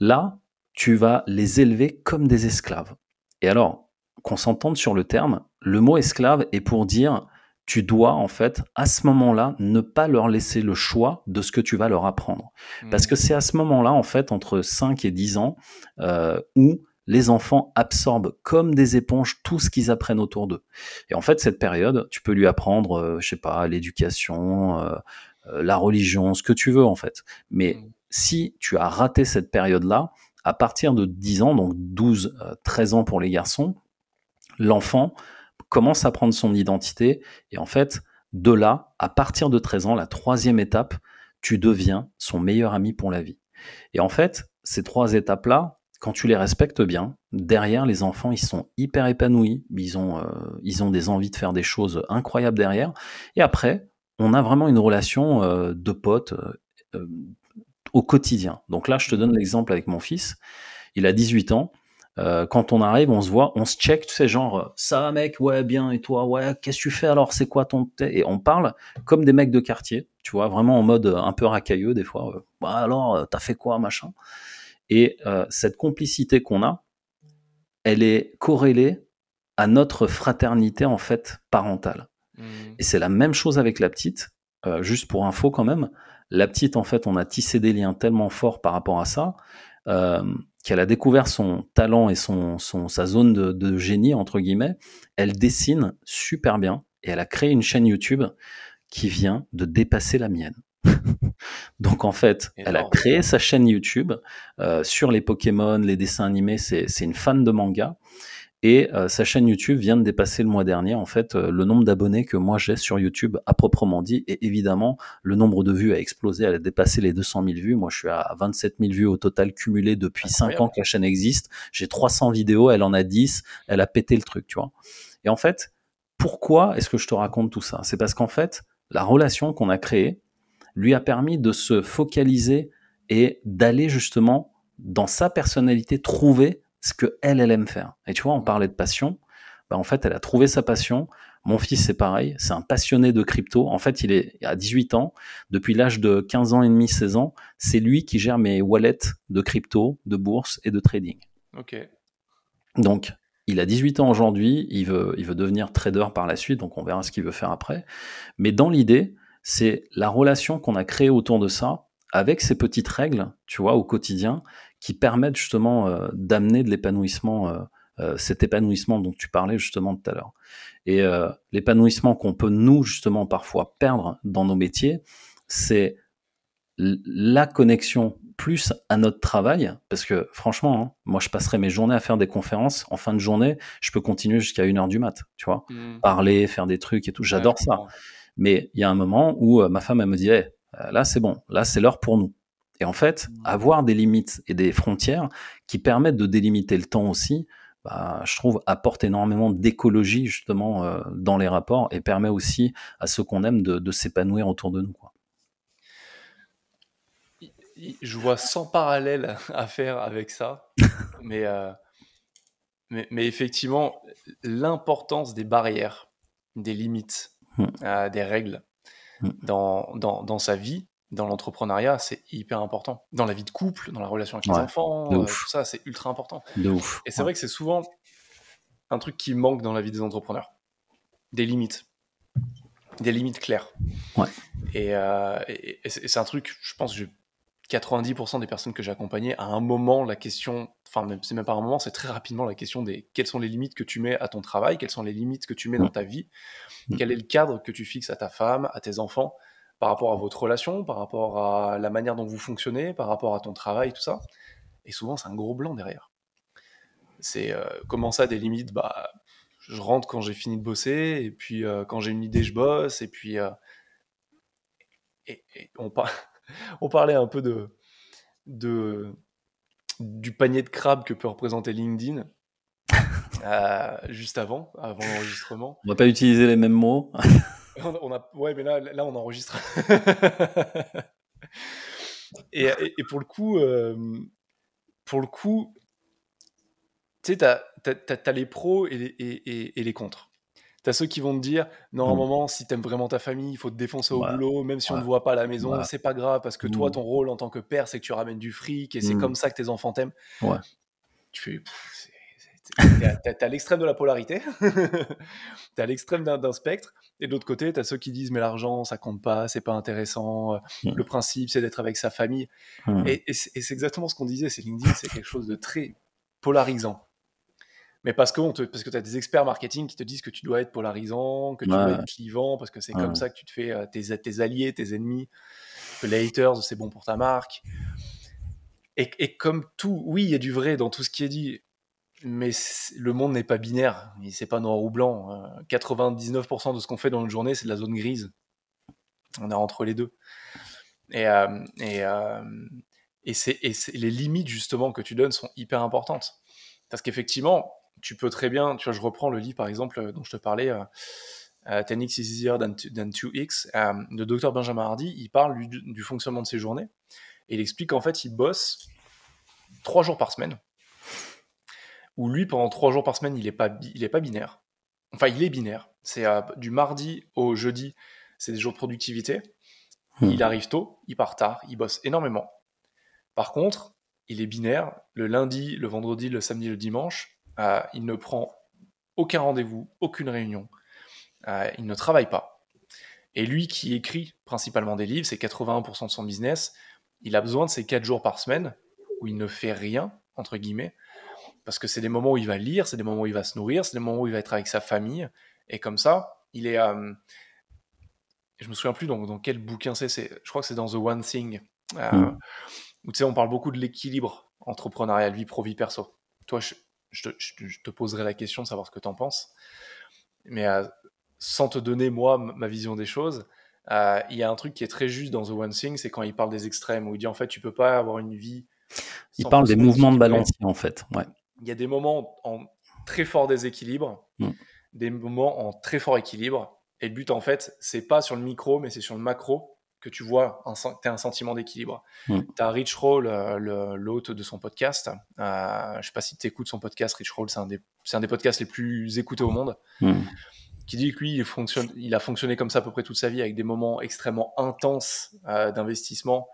Là, tu vas les élever comme des esclaves. Et alors, qu'on s'entende sur le terme, le mot esclave est pour dire tu dois en fait à ce moment-là ne pas leur laisser le choix de ce que tu vas leur apprendre. Parce que c'est à ce moment-là en fait entre 5 et 10 ans euh, où les enfants absorbent comme des éponges tout ce qu'ils apprennent autour d'eux. Et en fait cette période, tu peux lui apprendre euh, je sais pas l'éducation, euh, la religion, ce que tu veux en fait. Mais mmh. si tu as raté cette période-là, à partir de 10 ans, donc 12, 13 ans pour les garçons, l'enfant commence à prendre son identité. Et en fait, de là, à partir de 13 ans, la troisième étape, tu deviens son meilleur ami pour la vie. Et en fait, ces trois étapes-là, quand tu les respectes bien, derrière les enfants, ils sont hyper épanouis, ils ont, euh, ils ont des envies de faire des choses incroyables derrière. Et après, on a vraiment une relation euh, de potes euh, au quotidien. Donc là, je te donne l'exemple avec mon fils. Il a 18 ans. Euh, quand on arrive, on se voit, on se check, tu sais, genre, ça va mec, ouais, bien, et toi, ouais, qu'est-ce que tu fais alors, c'est quoi ton... Et on parle comme des mecs de quartier, tu vois, vraiment en mode un peu racailleux des fois. Euh, bah alors, euh, t'as fait quoi, machin Et cette complicité qu'on a, elle est corrélée à notre fraternité, en fait, parentale. Mmh. Et c'est la même chose avec la petite, juste pour info quand même. La petite, en fait, on a tissé des liens tellement forts par rapport à ça qu'elle a découvert son talent et son, sa zone de, génie, entre guillemets, elle dessine super bien et elle a créé une chaîne YouTube qui vient de dépasser la mienne. Donc en fait, elle a créé sa chaîne YouTube euh, sur les Pokémon, les dessins animés, c'est une fan de manga. Et euh, sa chaîne YouTube vient de dépasser le mois dernier, en fait, euh, le nombre d'abonnés que moi j'ai sur YouTube à proprement dit. Et évidemment, le nombre de vues a explosé, elle a dépassé les 200 000 vues. Moi, je suis à 27 000 vues au total cumulé depuis 5 ans que la chaîne existe. J'ai 300 vidéos, elle en a 10, elle a pété le truc, tu vois. Et en fait, pourquoi est-ce que je te raconte tout ça? C'est parce qu'en fait, la relation qu'on a créée lui a permis de se focaliser et d'aller justement dans sa personnalité trouver ce que elle, elle aime faire. Et tu vois, on parlait de passion. Bah, en fait, elle a trouvé sa passion. Mon fils, c'est pareil. C'est un passionné de crypto. En fait, il est à 18 ans. Depuis l'âge de 15 ans et demi, 16 ans, c'est lui qui gère mes wallets de crypto, de bourse et de trading. Ok. Donc, il a 18 ans aujourd'hui. Il veut, il veut devenir trader par la suite. Donc, on verra ce qu'il veut faire après. Mais dans l'idée, c'est la relation qu'on a créée autour de ça avec ces petites règles, tu vois, au quotidien, qui permettent justement euh, d'amener de l'épanouissement, euh, euh, cet épanouissement dont tu parlais justement tout à l'heure. Et l'épanouissement qu'on peut nous justement parfois perdre dans nos métiers, c'est la connexion plus à notre travail, parce que franchement, hein, moi je passerai mes journées à faire des conférences. En fin de journée, je peux continuer jusqu'à une heure du mat, tu vois, mmh. parler, faire des trucs et tout. J'adore ça. Mais il y a un moment où ma femme elle me dit, là c'est bon, là c'est l'heure pour nous. Et en fait, avoir des limites et des frontières qui permettent de délimiter le temps aussi, bah, je trouve, apporte énormément d'écologie justement euh, dans les rapports et permet aussi à ceux qu'on aime de, s'épanouir autour de nous. Quoi. Je vois sans parallèle à faire avec ça, mais, euh, mais, mais, effectivement, l'importance des barrières, des limites, mmh. euh, des règles mmh. dans, dans, dans sa vie, dans l'entrepreneuriat, c'est hyper important. Dans la vie de couple, dans la relation avec les enfants, euh, tout ça, c'est ultra important. De ouf. Et c'est vrai que c'est souvent un truc qui manque dans la vie des entrepreneurs. Des limites. Des limites claires. Ouais. Et, euh, c'est un truc, je pense que 90% des personnes que j'ai accompagnées, à un moment, la question, enfin, c'est même pas un moment, c'est très rapidement la question des quelles sont les limites que tu mets à ton travail, quelles sont les limites que tu mets dans ta vie, mm. quel est le cadre que tu fixes à ta femme, à tes enfants par rapport à votre relation, par rapport à la manière dont vous fonctionnez, par rapport à ton travail, tout ça. Et souvent, c'est un gros blanc derrière. C'est euh, comment ça, des limites? Bah, Je rentre quand j'ai fini de bosser, et puis euh, quand j'ai une idée, je bosse, et puis. Euh, on, parlait un peu de, du panier de crabes que peut représenter LinkedIn. juste avant, avant l'enregistrement. On va pas utiliser les mêmes mots. On a, ouais, mais là, là on enregistre. et, pour le coup, euh, pour le coup, tu sais, t'as as, les pros et les, et, et les contres. T'as ceux qui vont te dire, non, à un mm. moment, si t'aimes vraiment ta famille, il faut te défoncer au boulot, même si on ne voit pas à la maison, c'est pas grave, parce que toi, mm. ton rôle en tant que père, c'est que tu ramènes du fric, et c'est mm. comme ça que tes enfants t'aiment. Ouais. Tu fais, T'es à l'extrême de la polarité, t'es à l'extrême d'un spectre, et de l'autre côté, t'as ceux qui disent mais l'argent ça compte pas, c'est pas intéressant, euh, le principe c'est d'être avec sa famille. Mmh. Et, c'est exactement ce qu'on disait, c'est LinkedIn, c'est quelque chose de très polarisant. Mais parce que, tu parce que as des experts marketing qui te disent que tu dois être polarisant, que tu dois être clivant, parce que c'est comme ça que tu te fais euh, tes, tes, alliés, tes ennemis, que les haters c'est bon pour ta marque. Et, et, comme tout, oui, il y a du vrai dans tout ce qui est dit mais le monde n'est pas binaire, c'est pas noir ou blanc. 99% de ce qu'on fait dans une journée, c'est de la zone grise. On est entre les deux. Et, euh, euh, les limites justement que tu donnes sont hyper importantes. Parce qu'effectivement, tu peux très bien, tu vois, je reprends le livre par exemple dont je te parlais, euh, 10x is easier than, 2x, de Dr Benjamin Hardy, il parle du, du, fonctionnement de ses journées, et il explique qu'en fait, il bosse trois jours par semaine où lui, pendant trois jours par semaine, il n'est pas, il est pas binaire. Enfin, il est binaire. C'est euh, du mardi au jeudi, c'est des jours de productivité. Hmm. Il arrive tôt, il part tard, il bosse énormément. Par contre, il est binaire. Le lundi, le vendredi, le samedi, le dimanche, euh, il ne prend aucun rendez-vous, aucune réunion. Euh, il ne travaille pas. Et lui qui écrit principalement des livres, c'est 81% de son business, il a besoin de ces quatre jours par semaine où il ne fait rien, entre guillemets, parce que c'est des moments où il va lire, c'est des moments où il va se nourrir, c'est des moments où il va être avec sa famille. Et comme ça, il est. Euh, je me souviens plus dans, dans quel bouquin c'est. Je crois que c'est dans The One Thing. Euh, mm. Où tu sais, on parle beaucoup de l'équilibre entrepreneurial, vie pro, vie perso. Toi, je, je, te, poserai la question de savoir ce que tu en penses. Mais euh, sans te donner, moi, ma vision des choses, euh, il y a un truc qui est très juste dans The One Thing, c'est quand il parle des extrêmes, où il dit en fait, tu peux pas avoir une vie. Il parle des mouvements de balancier, en fait. Ouais il y a des moments en très fort déséquilibre, mm. des moments en très fort équilibre. Et le but, en fait, c'est pas sur le micro, mais c'est sur le macro que tu vois, tu as un sentiment d'équilibre. Mm. Tu as Rich Roll, l'hôte de son podcast. Euh, je sais pas si tu écoutes son podcast, Rich Roll, c'est un, des, un des podcasts les plus écoutés au monde. Mm. Qui dit que lui, il, fonctionne, il a fonctionné comme ça à peu près toute sa vie, avec des moments extrêmement intenses euh, d'investissement.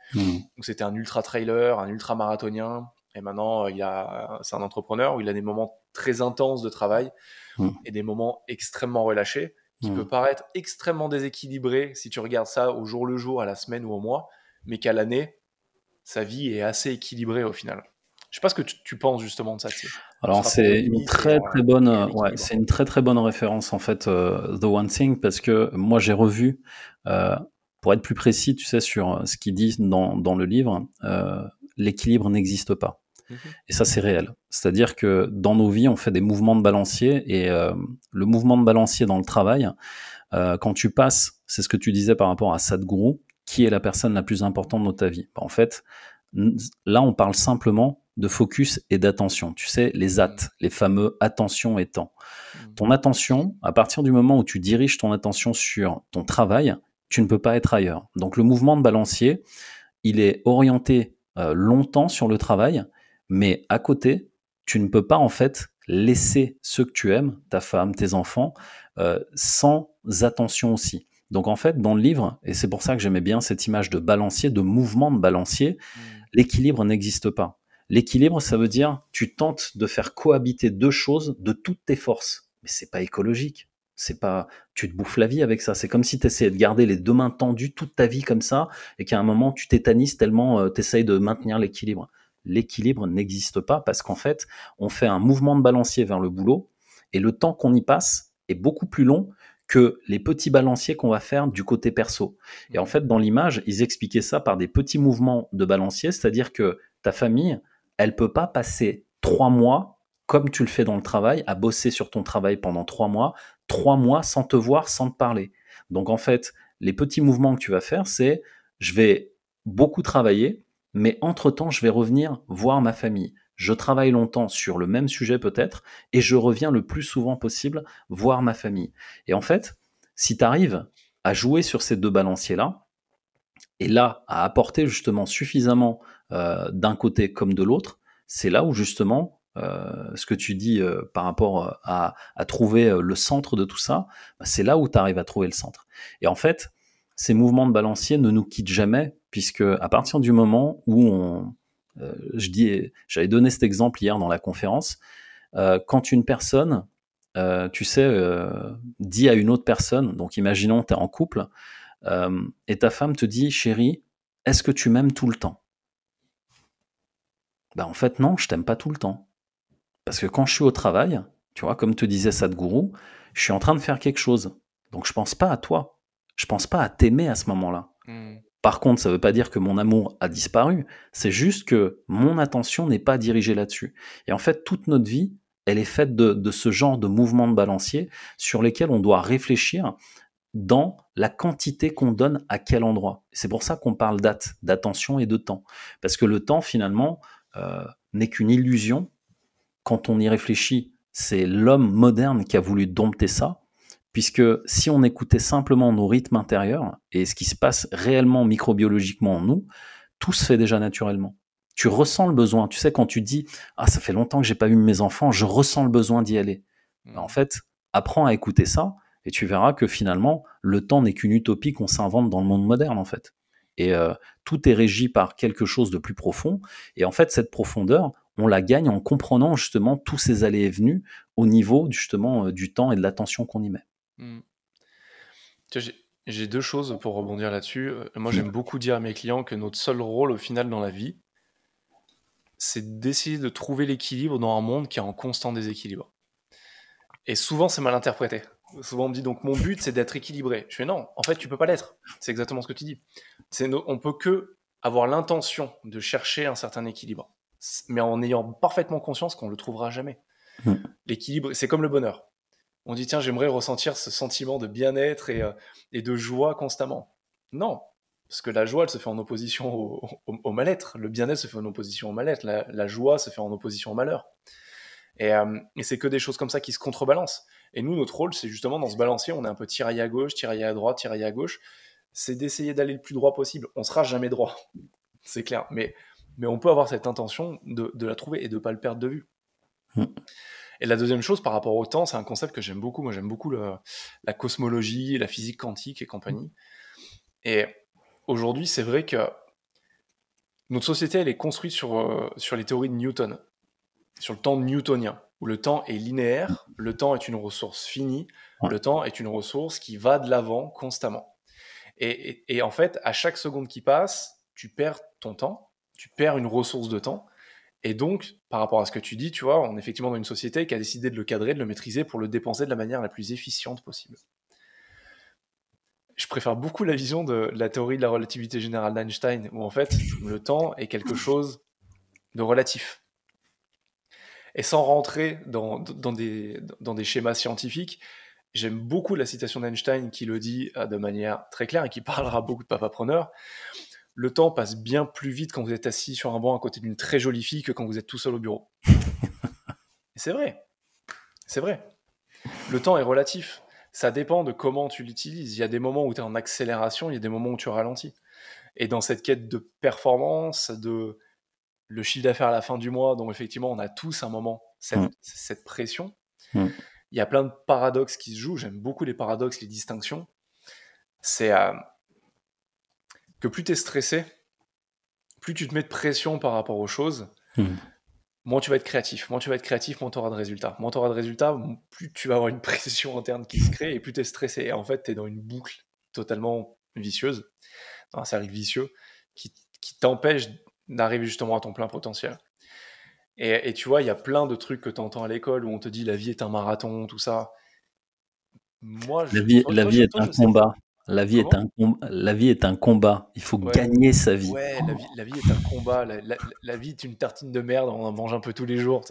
C'était un ultra trailer, un ultra marathonien, et maintenant, il a, c'est un entrepreneur où il a des moments très intenses de travail hmm. et des moments extrêmement relâchés qui hmm. peut paraître extrêmement déséquilibré si tu regardes ça au jour le jour, à la semaine ou au mois, mais qu'à l'année, sa vie est assez équilibrée au final. Je sais pas ce que tu, penses justement de ça. Alors c'est une très très bonne, ouais, c'est une très très bonne référence en fait, euh, The One Thing, parce que moi j'ai revu, euh, pour être plus précis, tu sais, sur ce qu'il dit dans, dans le livre, euh, l'équilibre n'existe pas. Mhm. Et ça, c'est réel. C'est-à-dire que dans nos vies, on fait des mouvements de balancier et euh, le mouvement de balancier dans le travail, euh, quand tu passes, c'est ce que tu disais par rapport à Sadhguru, qui est la personne la plus importante dans ta vie bah, En fait, Là, on parle simplement de focus et d'attention. Tu sais, les AT, mmh. les fameux attention et temps. Mmh. Ton attention, à partir du moment où tu diriges ton attention sur ton travail, tu ne peux pas être ailleurs. Donc le mouvement de balancier, il est orienté euh, longtemps sur le travail, mais à côté, tu ne peux pas en fait laisser ceux que tu aimes, ta femme, tes enfants, euh, sans attention aussi. Donc en fait, dans le livre, et c'est pour ça que j'aimais bien cette image de balancier, de mouvement de balancier, mmh. l'équilibre n'existe pas. L'équilibre, ça veut dire tu tentes de faire cohabiter deux choses de toutes tes forces. Mais c'est pas écologique. C'est pas, tu te bouffes la vie avec ça. C'est comme si tu essayais de garder les deux mains tendues toute ta vie comme ça et qu'à un moment tu tétanises tellement euh, tu essayes de maintenir l'équilibre. L'équilibre n'existe pas parce qu'en fait, on fait un mouvement de balancier vers le boulot et le temps qu'on y passe est beaucoup plus long que les petits balanciers qu'on va faire du côté perso. Et en fait, dans l'image, ils expliquaient ça par des petits mouvements de balancier, c'est-à-dire que ta famille, elle peut pas passer trois mois, comme tu le fais dans le travail, à bosser sur ton travail pendant trois mois, trois mois sans te voir, sans te parler. Donc en fait, les petits mouvements que tu vas faire, c'est je vais beaucoup travailler, mais entre-temps, je vais revenir voir ma famille. Je travaille longtemps sur le même sujet peut-être, et je reviens le plus souvent possible voir ma famille. Et en fait, si tu arrives à jouer sur ces deux balanciers-là, et là, à apporter justement suffisamment euh, d'un côté comme de l'autre, c'est là où justement euh, ce que tu dis euh, par rapport à, trouver le centre de tout ça, bah, c'est là où tu arrives à trouver le centre. Et en fait, ces mouvements de balancier ne nous quittent jamais, puisque à partir du moment où on, je dis, j'avais donné cet exemple hier dans la conférence, quand une personne, tu sais, dit à une autre personne, donc imaginons tu es en couple, et ta femme te dit, chérie, est-ce que tu m'aimes tout le temps? Ben, en fait, non, je t'aime pas tout le temps. Parce que quand je suis au travail, tu vois, comme te disait Sadhguru, je suis en train de faire quelque chose. Donc je pense pas à toi. Je pense pas à t'aimer à ce moment-là. Hmm. Par contre, ça veut pas dire que mon amour a disparu. C'est juste que mon attention n'est pas dirigée là-dessus. Et en fait, toute notre vie, elle est faite de, de ce genre de mouvements de balancier sur lesquels on doit réfléchir dans la quantité qu'on donne à quel endroit. C'est pour ça qu'on parle date, d'attention et de temps. Parce que le temps, finalement, euh, n'est qu'une illusion. Quand on y réfléchit, c'est l'homme moderne qui a voulu dompter ça, puisque si on écoutait simplement nos rythmes intérieurs et ce qui se passe réellement microbiologiquement en nous, tout se fait déjà naturellement. Tu ressens le besoin. Tu sais, quand tu dis Ah, ça fait longtemps que j'ai pas eu mes enfants, je ressens le besoin d'y aller. Mmh. En fait, apprends à écouter ça et tu verras que finalement, le temps n'est qu'une utopie qu'on s'invente dans le monde moderne, en fait. Et euh, tout est régi par quelque chose de plus profond. Et en fait, cette profondeur, on la gagne en comprenant justement tous ces allées et venues au niveau justement euh, du temps et de l'attention qu'on y met. Mmh. J'ai deux choses pour rebondir là-dessus. Euh, moi, j'aime mmh. beaucoup dire à mes clients que notre seul rôle au final dans la vie, c'est d'essayer de trouver l'équilibre dans un monde qui est en constant déséquilibre. Et souvent, c'est mal interprété. Souvent, on me dit donc mon but, c'est d'être équilibré. Je fais non, en fait, tu peux pas l'être. C'est exactement ce que tu dis. C'est on peut que avoir l'intention de chercher un certain équilibre, mais en ayant parfaitement conscience qu'on le trouvera jamais. Hmm. L'équilibre, c'est comme le bonheur. On dit tiens, j'aimerais ressentir ce sentiment de bien-être et, euh, et, de joie constamment. Non, parce que la joie, elle se fait en opposition au, mal-être. Le bien-être se fait en opposition au mal-être. La, joie se fait en opposition au malheur. Et, euh, et c'est que des choses comme ça qui se contrebalancent. Et nous, notre rôle, c'est justement dans ce balancier, on est un peu tiraillé à gauche, tiraillé à droite, tiraillé à gauche. C'est d'essayer d'aller le plus droit possible. On sera jamais droit, c'est clair. Mais, mais on peut avoir cette intention de, la trouver et de ne pas le perdre de vue. Hmm. Et la deuxième chose par rapport au temps, c'est un concept que j'aime beaucoup. Moi, j'aime beaucoup la cosmologie, la physique quantique et compagnie. Et aujourd'hui, c'est vrai que notre société, elle est construite sur, euh, sur les théories de Newton, sur le temps newtonien où le temps est linéaire, le temps est une ressource finie, le temps est une ressource qui va de l'avant constamment. Et, en fait, à chaque seconde qui passe, tu perds ton temps, tu perds une ressource de temps. Et donc, par rapport à ce que tu dis, tu vois, on est effectivement dans une société qui a décidé de le cadrer, de le maîtriser pour le dépenser de la manière la plus efficiente possible. Je préfère beaucoup la vision de la théorie de la relativité générale d'Einstein, où en fait, le temps est quelque chose de relatif et sans rentrer dans, des, dans des schémas scientifiques, j'aime beaucoup la citation d'Einstein qui le dit euh, de manière très claire et qui parlera beaucoup de papapreneurs. Le temps passe bien plus vite quand vous êtes assis sur un banc à côté d'une très jolie fille que quand vous êtes tout seul au bureau. c'est vrai. C'est vrai. Le temps est relatif. Ça dépend de comment tu l'utilises. Il y a des moments où tu es en accélération, il y a des moments où tu ralentis. Et dans cette quête de performance, de le chiffre d'affaires à la fin du mois, dont effectivement on a tous un moment cette, mm. pression, mm. il y a plein de paradoxes qui se jouent. J'aime beaucoup les paradoxes, les distinctions. C'est euh, que plus tu es stressé, plus tu te mets de pression par rapport aux choses, mm. moins tu vas être créatif. Moins tu vas être créatif, moins tu auras de résultats. Moins tu auras de résultats, plus tu vas avoir une pression interne qui se crée et plus tu es stressé. Et en fait, tu es dans une boucle totalement vicieuse un cercle vicieux qui, t'empêche d'arriver justement à ton plein potentiel. Et, tu vois, il y a plein de trucs que tu entends à l'école où on te dit la vie est un marathon, tout ça. Moi, la vie, la vie est un combat. La vie, est un, la vie est un combat. Il faut gagner sa vie. Ouais, la vie, est un combat. La, vie est une tartine de merde, on en mange un peu tous les jours.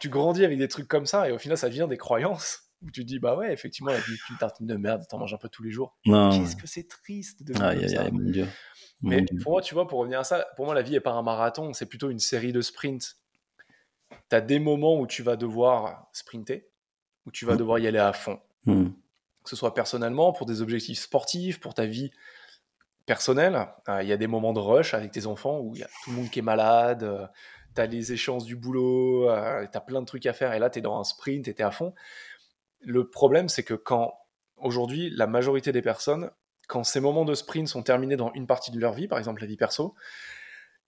Tu grandis avec des trucs comme ça et au final, ça vient des croyances où tu dis bah ouais effectivement la vie est une tartine de merde t'en manges un peu tous les jours qu'est-ce que c'est triste de aïe, aïe, mon Dieu. mais pour moi tu vois pour revenir à ça pour moi la vie est pas un marathon c'est plutôt une série de sprints tu as des moments où tu vas devoir sprinter où tu vas mmh. devoir y aller à fond mmh. Que ce soit personnellement pour des objectifs sportifs pour ta vie personnelle euh, il y a des moments de rush avec tes enfants où il y a tout le monde qui est malade euh, tu as les échéances du boulot, euh, tu as plein de trucs à faire, et là, tu es dans un sprint tu es à fond. Le problème, c'est que quand aujourd'hui, la majorité des personnes, quand ces moments de sprint sont terminés dans une partie de leur vie, par exemple la vie perso,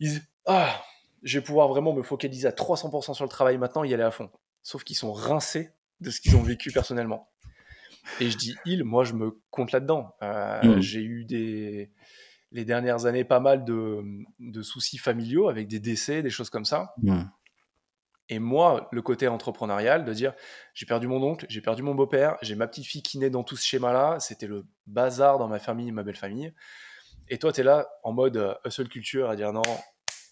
ils disent Ah, je vais pouvoir vraiment me focaliser à 300% sur le travail maintenant y aller à fond. Sauf qu'ils sont rincés de ce qu'ils ont vécu personnellement. Et je dis ils, moi je me compte là-dedans. Euh, mmh. J'ai eu des, les dernières années pas mal de, soucis familiaux avec des décès, des choses comme ça. Mmh. Et moi, le côté entrepreneurial, de dire j'ai perdu mon oncle, j'ai perdu mon beau-père, j'ai ma petite fille qui naît dans tout ce schéma-là, c'était le bazar dans ma famille, ma belle famille. Et toi, tu es là en mode euh, hustle culture à dire non,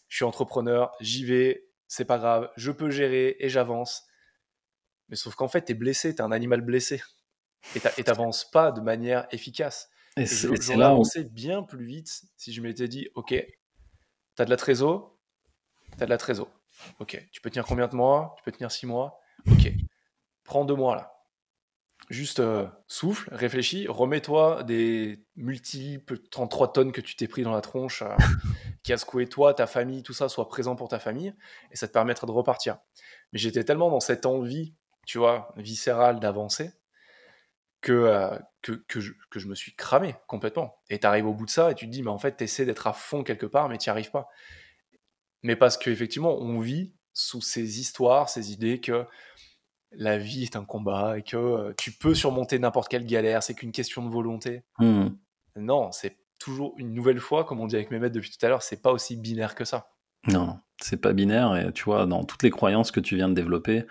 je suis entrepreneur, j'y vais, c'est pas grave, je peux gérer et j'avance. Mais sauf qu'en fait, tu es blessé, tu es un animal blessé. Et t'avances pas de manière efficace. Et, j'aurais avancé bien plus vite si je m'étais dit ok, tu as de la trésor, tu as de la trésor Ok. Tu peux tenir combien de mois? Tu peux tenir six mois? Ok. Prends deux mois là. Juste euh, souffle, réfléchis, remets-toi des multiples 33 tonnes que tu t'es pris dans la tronche, euh, qui a secoué toi, ta famille, tout ça, soit présent pour ta famille, et ça te permettra de repartir. Mais j'étais tellement dans cette envie, tu vois, viscérale d'avancer, que, euh, que, que, je, que, je, me suis cramé complètement. Et tu arrives au bout de ça et tu te dis, mais en fait, tu essaies d'être à fond quelque part, mais tu n'y arrives pas mais parce qu'effectivement, on vit sous ces histoires, ces idées que la vie est un combat et que euh, tu peux surmonter n'importe quelle galère, c'est qu'une question de volonté. Mmh. Non, c'est toujours une nouvelle fois, comme on dit avec mes maîtres depuis tout à l'heure, c'est pas aussi binaire que ça. Non, c'est pas binaire. Et tu vois, dans toutes les croyances que tu viens de développer,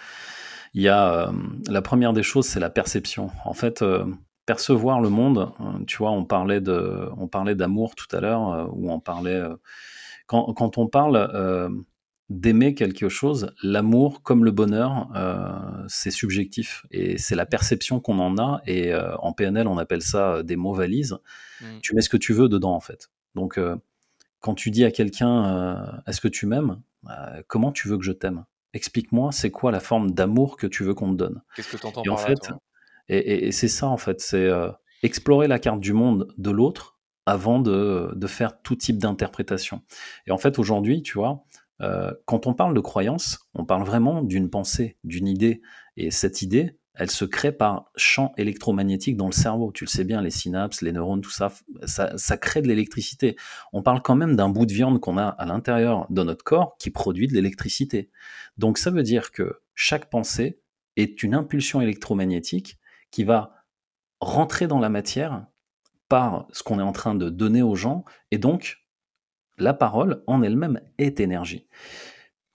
il y a euh, la première des choses, c'est la perception. En fait, euh, percevoir le monde. tu vois, on parlait de, on parlait d'amour tout à l'heure, ou on parlait quand, on parle euh, d'aimer quelque chose, l'amour comme le bonheur, euh, c'est subjectif et c'est la perception qu'on en a. Et euh, en PNL, on appelle ça des mots valises. Mmh. Tu mets ce que tu veux dedans, en fait. Donc, quand tu dis à quelqu'un Est-ce que tu m'aimes? Comment tu veux que je t'aime? Explique-moi, c'est quoi la forme d'amour que tu veux qu'on te donne? Qu'est-ce que tu entends par en fait, Et, et c'est ça, en fait, c'est explorer la carte du monde de l'autre avant de, faire tout type d'interprétation. Et en fait, aujourd'hui, tu vois, euh, quand on parle de croyance, on parle vraiment d'une pensée, d'une idée. Et cette idée, elle se crée par champ électromagnétique dans le cerveau. Tu le sais bien, les synapses, les neurones, tout ça, ça, crée de l'électricité. On parle quand même d'un bout de viande qu'on a à l'intérieur de notre corps qui produit de l'électricité. Donc ça veut dire que chaque pensée est une impulsion électromagnétique qui va rentrer dans la matière par ce qu'on est en train de donner aux gens, et donc la parole en elle-même est énergie.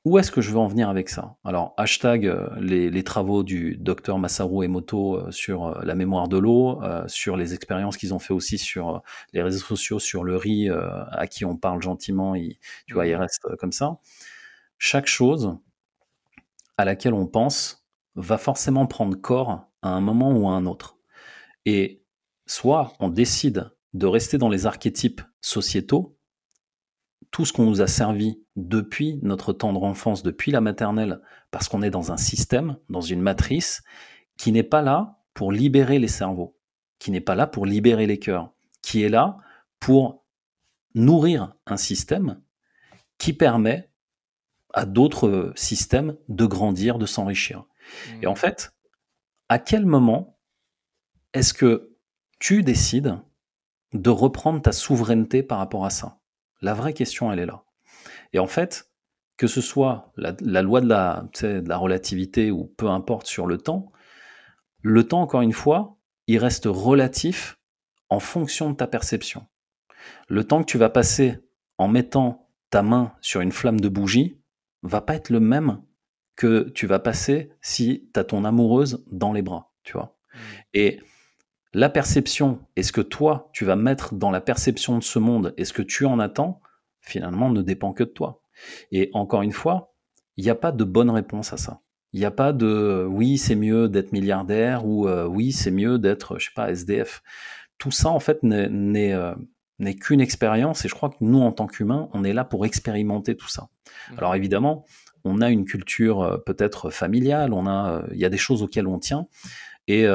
Où est-ce que je veux en venir avec ça? Alors, hashtag euh, les, travaux du docteur Masaru Emoto euh, sur euh, la mémoire de l'eau, sur les expériences qu'ils ont fait aussi sur les réseaux sociaux, sur le riz, à qui on parle gentiment, il, tu vois, il mmh. reste comme ça. Chaque chose à laquelle on pense va forcément prendre corps à un moment ou à un autre. Et soit on décide de rester dans les archétypes sociétaux tout ce qu'on nous a servi depuis notre tendre enfance, depuis la maternelle, parce qu'on est dans un système, dans une matrice, qui n'est pas là pour libérer les cerveaux, qui n'est pas là pour libérer les cœurs, qui est là pour nourrir un système qui permet à d'autres systèmes de grandir, de s'enrichir. Et en mmh. fait, à quel moment est-ce que tu décides de reprendre ta souveraineté par rapport à ça? La vraie question, elle est là. Et en fait, que ce soit la, loi de la, de la relativité ou peu importe sur le temps, le temps, encore une fois, il reste relatif en fonction de ta perception. Le temps que tu vas passer en mettant ta main sur une flamme de bougie va pas être le même que tu vas passer si tu as ton amoureuse dans les bras, tu vois. Mmh. Et la perception et ce que toi, tu vas mettre dans la perception de ce monde et ce que tu en attends, finalement, ne dépend que de toi. Et encore une fois, il n'y a pas de bonne réponse à ça. Il n'y a pas de oui, c'est mieux d'être milliardaire ou euh, oui, c'est mieux d'être, je sais pas, SDF. Tout ça, en fait, n'est euh, qu'une expérience et je crois que nous, en tant qu'humains, on est là pour expérimenter tout ça. Mmh. Alors évidemment, on a une culture euh, peut-être familiale, on a, il y a des choses auxquelles on tient. Et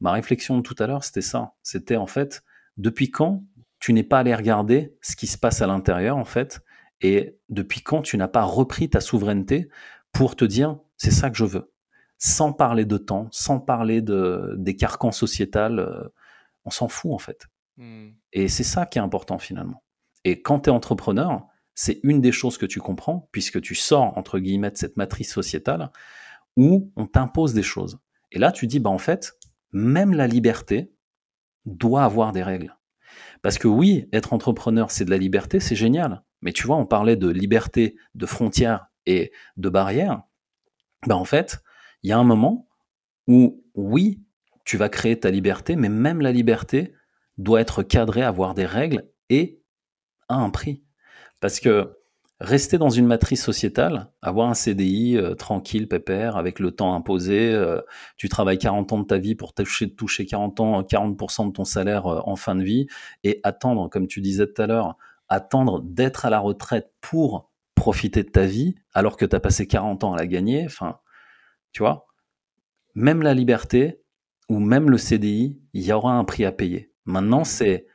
ma réflexion de tout à l'heure, c'était ça. C'était en fait, depuis quand tu n'es pas allé regarder ce qui se passe à l'intérieur, en fait, et depuis quand tu n'as pas repris ta souveraineté pour te dire, c'est ça que je veux? Sans parler de temps, sans parler de, des carcans sociétal, euh, on s'en fout en fait. Hmm. Et c'est ça qui est important finalement. Et quand tu es entrepreneur, c'est une des choses que tu comprends, puisque tu sors, entre guillemets, de cette matrice sociétale, où on t'impose des choses. Et là, tu dis, bah en fait, même la liberté doit avoir des règles. Parce que oui, être entrepreneur, c'est de la liberté, c'est génial. Mais tu vois, on parlait de liberté, de frontières et de barrières. Ben en fait, il y a un moment où, oui, tu vas créer ta liberté, mais même la liberté doit être cadrée, avoir des règles et à un prix. Parce que rester dans une matrice sociétale, avoir un CDI euh, tranquille, pépère, avec le temps imposé, euh, tu travailles 40 ans de ta vie pour toucher, toucher 40 ans, 40% de ton salaire euh, en fin de vie, et attendre, comme tu disais tout à l'heure, attendre d'être à la retraite pour profiter de ta vie alors que tu as passé 40 ans à la gagner. Enfin, tu vois, même la liberté ou même le CDI, il y aura un prix à payer. Maintenant, c'est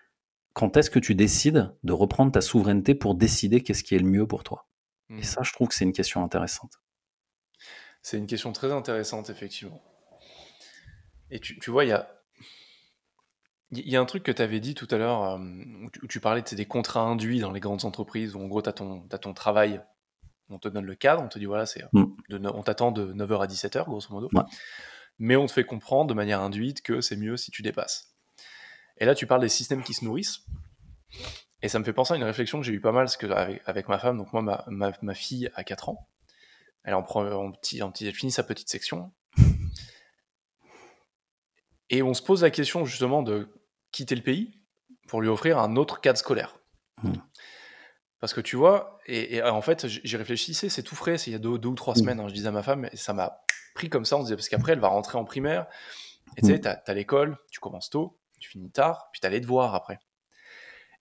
quand est-ce que tu décides de reprendre ta souveraineté pour décider qu'est-ce qui est le mieux pour toi? Et mmh. ça, je trouve que c'est une question intéressante. C'est une question très intéressante, effectivement. Et tu, vois, il y a, y a un truc que tu avais dit tout à l'heure, euh, où, tu, parlais de des contrats induits dans les grandes entreprises, où en gros, tu as, as, ton travail, on te donne le cadre, on te dit, voilà, c'est, mmh. on t'attend de 9h à 17h, grosso modo. Mais on te fait comprendre de manière induite que c'est mieux si tu dépasses. Et là, tu parles des systèmes qui se nourrissent. Et ça me fait penser à une réflexion que j'ai eu pas mal, parce que avec, ma femme, donc moi, ma, ma, fille a 4 ans, elle, en prend, en petit, en petit, elle finit sa petite section. Et on se pose la question justement de quitter le pays pour lui offrir un autre cadre scolaire. Hmm. Parce que tu vois, et, en fait, j'y réfléchissais, c'est tout frais, c'est il y a deux, ou trois hmm. semaines, hein, je disais à ma femme, et ça m'a pris comme ça, on se disait, parce qu'après, elle va rentrer en primaire, et tu sais, hmm. t'as as, l'école, tu commences tôt, tu finis tard, puis tu allais te voir après.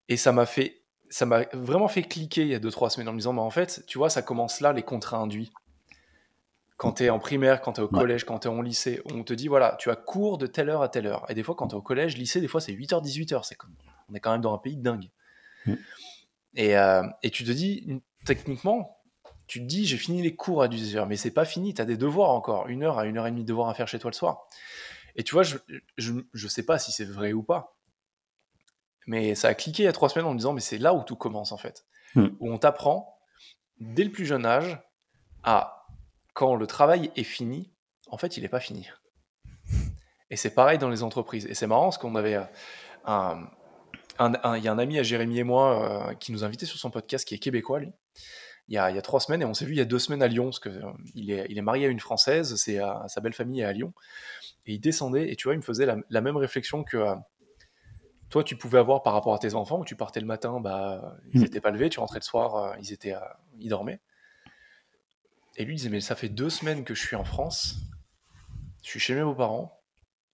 Et ça m'a fait, ça m'a vraiment fait cliquer il y a 2-3 semaines en me disant, bah, en fait, tu vois, ça commence là, les contrats induits. Quand tu es en primaire, quand tu es au collège, quand tu es en lycée, on te dit, voilà, tu as cours de telle heure à telle heure. Et des fois, quand tu es au collège, lycée, des fois, c'est 8h, 18h. C'est comme... On est quand même dans un pays dingue. Mm. Et, euh, et, tu te dis, techniquement, tu te dis, j'ai fini les cours à 18h, mais c'est pas fini, tu as des devoirs encore, une heure à une heure et demie de devoirs à faire chez toi le soir. Et tu vois, je, je, sais pas si c'est vrai ou pas. Mais ça a cliqué il y a trois semaines en me disant, mais c'est là où tout commence en fait. Hmm. Où on t'apprend, dès le plus jeune âge, à quand le travail est fini, en fait, il n'est pas fini. Et c'est pareil dans les entreprises. Et c'est marrant parce qu'on avait un, il y a un ami à Jérémy et moi euh, qui nous invitait sur son podcast qui est québécois, lui. Il y, a, il y a trois semaines et on s'est vu il y a deux semaines à Lyon parce qu'il euh, est, il est marié à une française, c'est sa belle famille est à Lyon et il descendait, et tu vois, il me faisait la, même réflexion que euh, toi, tu pouvais avoir par rapport à tes enfants, où tu partais le matin, bah, ils n'étaient mm. pas levés, tu rentrais le soir, euh, ils, étaient, euh, ils dormaient. Et lui, il disait, mais ça fait deux semaines que je suis en France, je suis chez mes beaux-parents,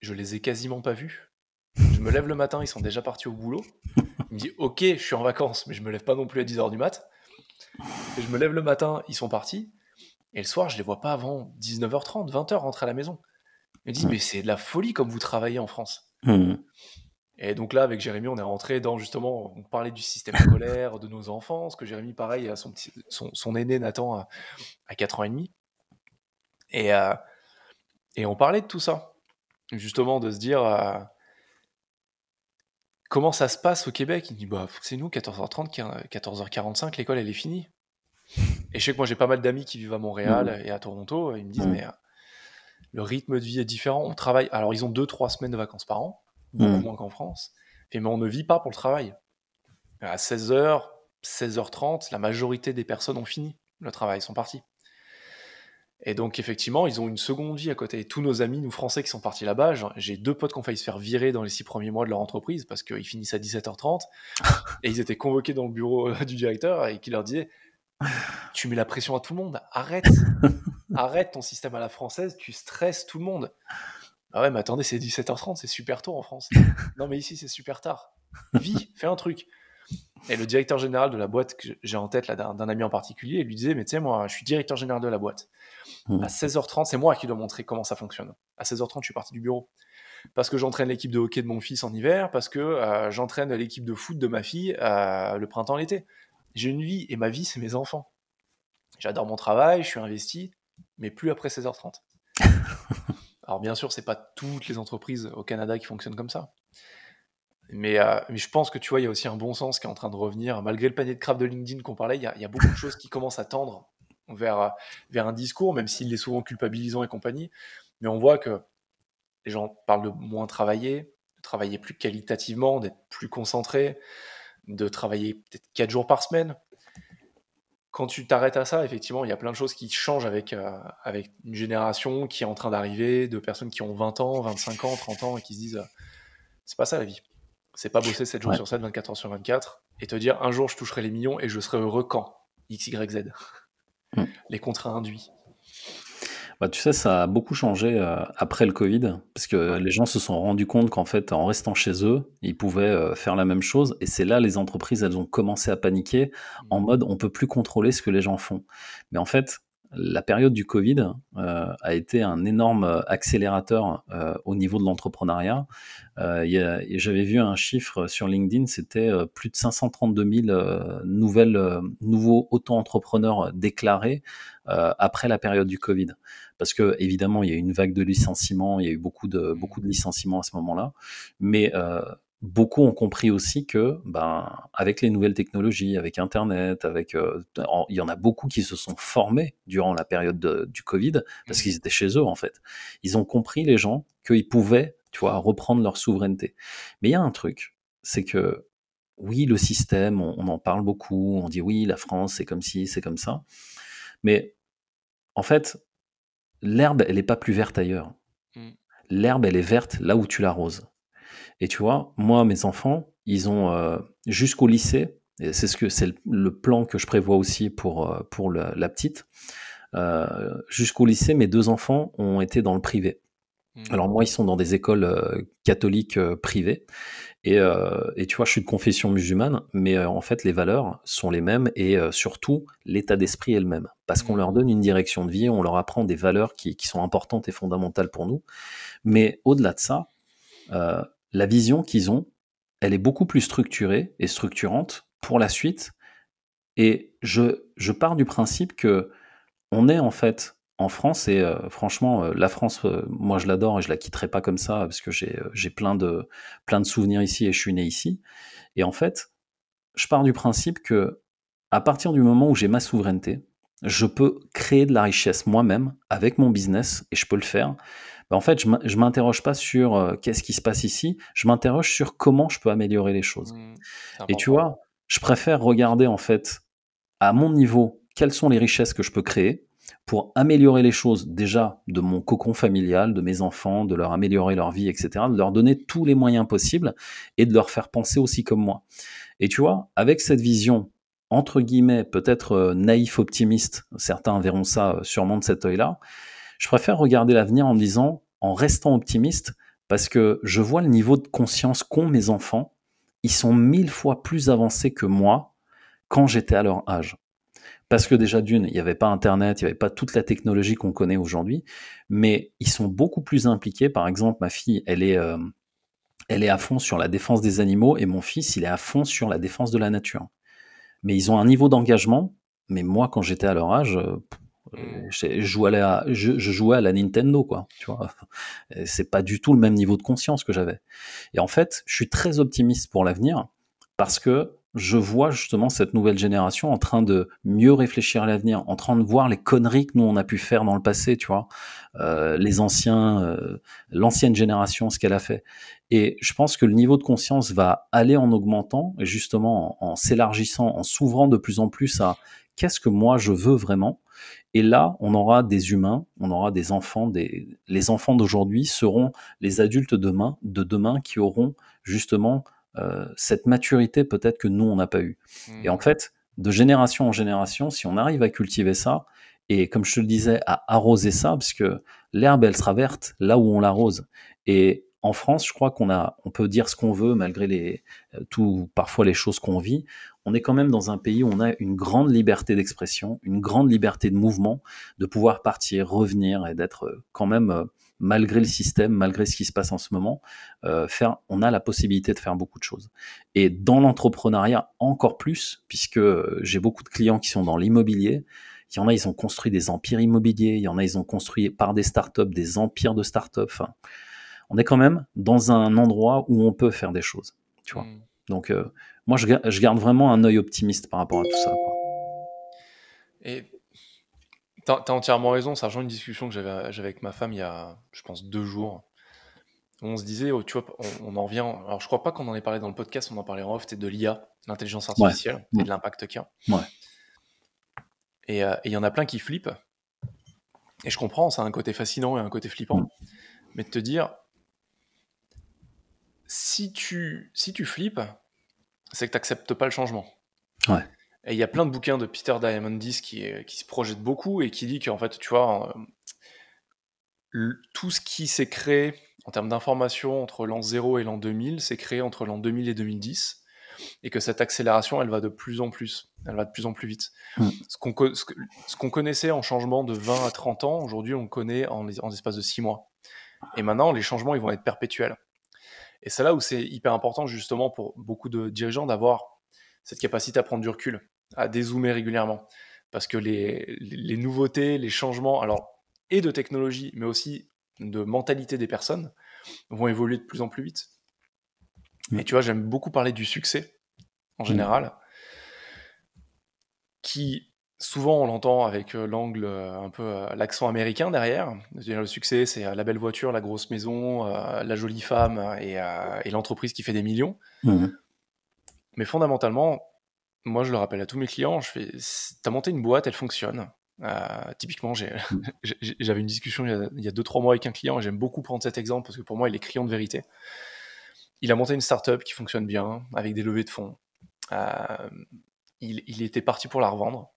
je les ai quasiment pas vus. Je me lève le matin, ils sont déjà partis au boulot. Il me dit, ok, je suis en vacances, mais je me lève pas non plus à 10h du mat. Et je me lève le matin, ils sont partis. Et le soir, je les vois pas avant 19h30, 20h rentrer à la maison. Ils me disent, mais c'est de la folie comme vous travaillez en France. Mmh. Et donc là, avec Jérémy, on est rentré dans justement, on parlait du système scolaire, de nos enfants, parce que Jérémy, pareil, a son, petit, son, aîné Nathan à, à 4 ans et demi. Et, euh, et on parlait de tout ça. Justement, de se dire euh, comment ça se passe au Québec? Il dit bah, c'est nous, 14h30, 14h45, l'école elle est finie. Et je sais que moi j'ai pas mal d'amis qui vivent à Montréal mmh. et à Toronto. Et ils me disent, mmh. mais euh, le rythme de vie est différent. On travaille. Alors, ils ont 2-3 semaines de vacances par an beaucoup mmh. moins qu'en France. mais on ne vit pas pour le travail. À 16h, 16h30, la majorité des personnes ont fini le travail, sont partis. Et donc, effectivement, ils ont une seconde vie à côté. Tous nos amis, nous Français qui sont partis là-bas, j'ai deux potes qui ont failli se faire virer dans les six premiers mois de leur entreprise parce qu'ils finissent à 17h30 et ils étaient convoqués dans le bureau euh, du directeur et qui leur disait Tu mets la pression à tout le monde, arrête, arrête ton système à la française, tu stresses tout le monde. Ah ouais, mais attendez, c'est 17h30, c'est super tôt en France. non, mais ici, c'est super tard. Vis, fais un truc. Et le directeur général de la boîte que j'ai en tête, là, d'un ami en particulier, il lui disait, mais tu sais, moi, je suis directeur général de la boîte. Mmh. À 16h30, c'est moi qui dois montrer comment ça fonctionne. À 16h30, je suis parti du bureau. Parce que j'entraîne l'équipe de hockey de mon fils en hiver, parce que euh, j'entraîne l'équipe de foot de ma fille euh, le printemps, l'été. J'ai une vie, et ma vie, c'est mes enfants. J'adore mon travail, je suis investi, mais plus après 16h30. Alors bien sûr, c'est pas toutes les entreprises au Canada qui fonctionnent comme ça. Mais, euh, mais, je pense que tu vois, il y a aussi un bon sens qui est en train de revenir. Malgré le panier de crabe de LinkedIn qu'on parlait, il y, a, beaucoup de choses qui commencent à tendre vers, vers un discours, même s'il est souvent culpabilisant et compagnie. Mais on voit que les gens parlent de moins travailler, de travailler plus qualitativement, d'être plus concentrés, de travailler peut-être 4 jours par semaine quand tu t'arrêtes à ça, effectivement, il y a plein de choses qui changent avec, euh, avec une génération qui est en train d'arriver, de personnes qui ont 20 ans, 25 ans, 30 ans et qui se disent c'est pas ça la vie. C'est pas bosser 7 jours sur 7, 24 heures sur 24 et te dire un jour je toucherai les millions et je serai heureux quand? X, Mm. Les contrats induits. Bah, tu sais, ça a beaucoup changé euh, après le Covid, parce que les gens se sont rendus compte qu'en fait, en restant chez eux, ils pouvaient euh, faire la même chose. Et c'est là, les entreprises, elles ont commencé à paniquer en mmh. mode, on peut plus contrôler ce que les gens font. Mais en fait, la période du Covid euh, a été un énorme accélérateur au niveau de l'entrepreneuriat. J'avais vu un chiffre sur LinkedIn, c'était plus de 532 000 nouvelles, nouveaux auto-entrepreneurs déclarés après la période du Covid parce que évidemment il y a eu une vague de licenciements, il y a eu beaucoup de beaucoup de licenciements à ce moment-là, mais euh, beaucoup ont compris aussi que, ben, avec les nouvelles technologies, avec Internet, avec, euh, il y en a beaucoup qui se sont formés durant la période du Covid parce mmh. qu'ils étaient chez eux en fait. Ils ont compris les gens qu'ils pouvaient, tu vois, reprendre leur souveraineté. Mais il y a un truc, c'est que oui, le système, on, on en parle beaucoup, on dit oui, la France, c'est comme ci, c'est comme ça, mais en fait, l'herbe, elle n'est pas plus verte ailleurs. Mmh. L'herbe, elle est verte là où tu l'arroses. Et tu vois, moi, mes enfants, ils ont euh, jusqu'au lycée, et c'est ce que c'est le, plan que je prévois aussi pour, euh, pour la, petite. Euh, jusqu'au lycée, mes deux enfants ont été dans le privé. Mmh. Alors moi, ils sont dans des écoles catholiques privées. Euh, et, tu vois, je suis de confession musulmane, mais en fait, les valeurs sont les mêmes et surtout, l'état d'esprit est le même. Parce qu'on leur mmh. donne une direction de vie, on leur apprend des valeurs qui, sont importantes et fondamentales pour nous. Mais au-delà de ça, la vision qu'ils ont, elle est beaucoup plus structurée et structurante pour la suite. Et je, je pars du principe que on est en fait en France, et euh, franchement, euh, la France, euh, moi je l'adore et je la quitterai pas comme ça parce que j'ai plein de, plein de souvenirs ici et je suis né ici. Et en fait, je pars du principe que à partir du moment où j'ai ma souveraineté, je peux créer de la richesse moi-même avec mon business et je peux le faire. Ben, en fait, je m'interroge pas sur qu'est-ce qui se passe ici, je m'interroge sur comment je peux améliorer les choses. Mmh, et tu vois, je préfère regarder en fait à mon niveau quelles sont les richesses que je peux créer pour améliorer les choses déjà de mon cocon familial, de mes enfants, de leur améliorer leur vie, etc., de leur donner tous les moyens possibles et de leur faire penser aussi comme moi. Et tu vois, avec cette vision, entre guillemets, peut-être euh, naïf, optimiste, certains verront ça euh, sûrement de cet œil-là, je préfère regarder l'avenir en me disant, en restant optimiste, parce que je vois le niveau de conscience qu'ont mes enfants, ils sont mille fois plus avancés que moi quand j'étais à leur âge. Parce que déjà d'une, il n'y avait pas Internet, il n'y avait pas toute la technologie qu'on connaît aujourd'hui, mais ils sont beaucoup plus impliqués. Par exemple, ma fille, elle est, euh, elle est à fond sur la défense des animaux et mon fils, il est à fond sur la défense de la nature. Mais ils ont un niveau d'engagement. Mais moi, quand j'étais à leur âge, euh. Je, jouais à la, je, jouais à la Nintendo, quoi. Tu vois, c'est pas du tout le même niveau de conscience que j'avais. Et en fait, je suis très optimiste pour l'avenir parce que je vois justement cette nouvelle génération en train de mieux réfléchir à l'avenir, en train de voir les conneries que nous on a pu faire dans le passé, tu vois, euh, les anciens, euh, l'ancienne génération, ce qu'elle a fait. Et je pense que le niveau de conscience va aller en augmentant, et justement en, s'élargissant, en s'ouvrant de plus en plus à qu'est-ce que moi je veux vraiment. Et là, on aura des humains, on aura des enfants, des, les enfants d'aujourd'hui seront les adultes demain, de demain qui auront justement euh, cette maturité peut-être que nous, on n'a pas eu. Et en fait, de génération en génération, si on arrive à cultiver ça, et comme je te le disais, à arroser ça, parce que l'herbe, elle sera verte là où on l'arrose. Et en France, je crois qu'on a, on peut dire ce qu'on veut malgré les, euh, tout, parfois les choses qu'on vit. On est quand même dans un pays où on a une grande liberté d'expression, une grande liberté de mouvement, de pouvoir partir, revenir et d'être euh, quand même malgré le système, malgré ce qui se passe en ce moment, euh, faire, on a la possibilité de faire beaucoup de choses. Et dans l'entrepreneuriat, encore plus, puisque euh, j'ai beaucoup de clients qui sont dans l'immobilier. Il y en a, ils ont construit des empires immobiliers. Il y en a, ils ont construit par des startups des empires de startups. On est quand même dans un endroit où on peut faire des choses. Tu vois. Mm. Donc, euh, moi, je, je, garde vraiment un œil optimiste par rapport à tout ça. Quoi. Et T'as as entièrement raison, ça rejoint une discussion que j'avais avec ma femme il y a, je pense, deux jours. On se disait, oh, tu vois, on, en revient. Alors, je crois pas qu'on en ait parlé dans le podcast, on en parlait en off, de l'IA, l'intelligence artificielle, et de l'impact qu'il y a. Ouais. Et il y en a plein qui flippent. Et je comprends, ça a un côté fascinant et un côté flippant. Mm. Mais de te dire, si tu, si tu flippes, c'est que tu n'acceptes pas le changement. Ouais. Et il y a plein de bouquins de Peter Diamandis qui, qui se projettent beaucoup et qui dit qu'en fait, tu vois, euh, tout ce qui s'est créé en termes d'information entre l'an 0 et l'an 2000, s'est créé entre l'an 2000 et 2010 et que cette accélération, elle va de plus en plus, elle va de plus en plus vite. Mm. Ce qu'on connaissait en changement de 20 à 30 ans, aujourd'hui, on le connaît en, en espace de 6 mois. Et maintenant, les changements, ils vont être perpétuels. Et c'est là où c'est hyper important, justement, pour beaucoup de dirigeants d'avoir cette capacité à prendre du recul à dézoomer régulièrement. Parce que les, les, nouveautés, les changements, alors, et de technologie, mais aussi de mentalité des personnes, vont évoluer de plus en plus vite. Et tu vois, j'aime beaucoup parler du succès, en général, qui, souvent, on l'entend avec euh, l'angle, euh, un peu euh, l'accent américain derrière. Le succès, c'est la belle voiture, la grosse maison, la jolie femme et, et l'entreprise qui fait des millions. Mmh. Mais fondamentalement, moi, je le rappelle à tous mes clients, je fais, t'as monté une boîte, elle fonctionne. Euh, typiquement, mmh. j'avais une discussion il y a 2-3 mois avec un client et j'aime beaucoup prendre cet exemple parce que pour moi, il est client de vérité. Il a monté une startup qui fonctionne bien avec des levées de fonds. Euh, il, était parti pour la revendre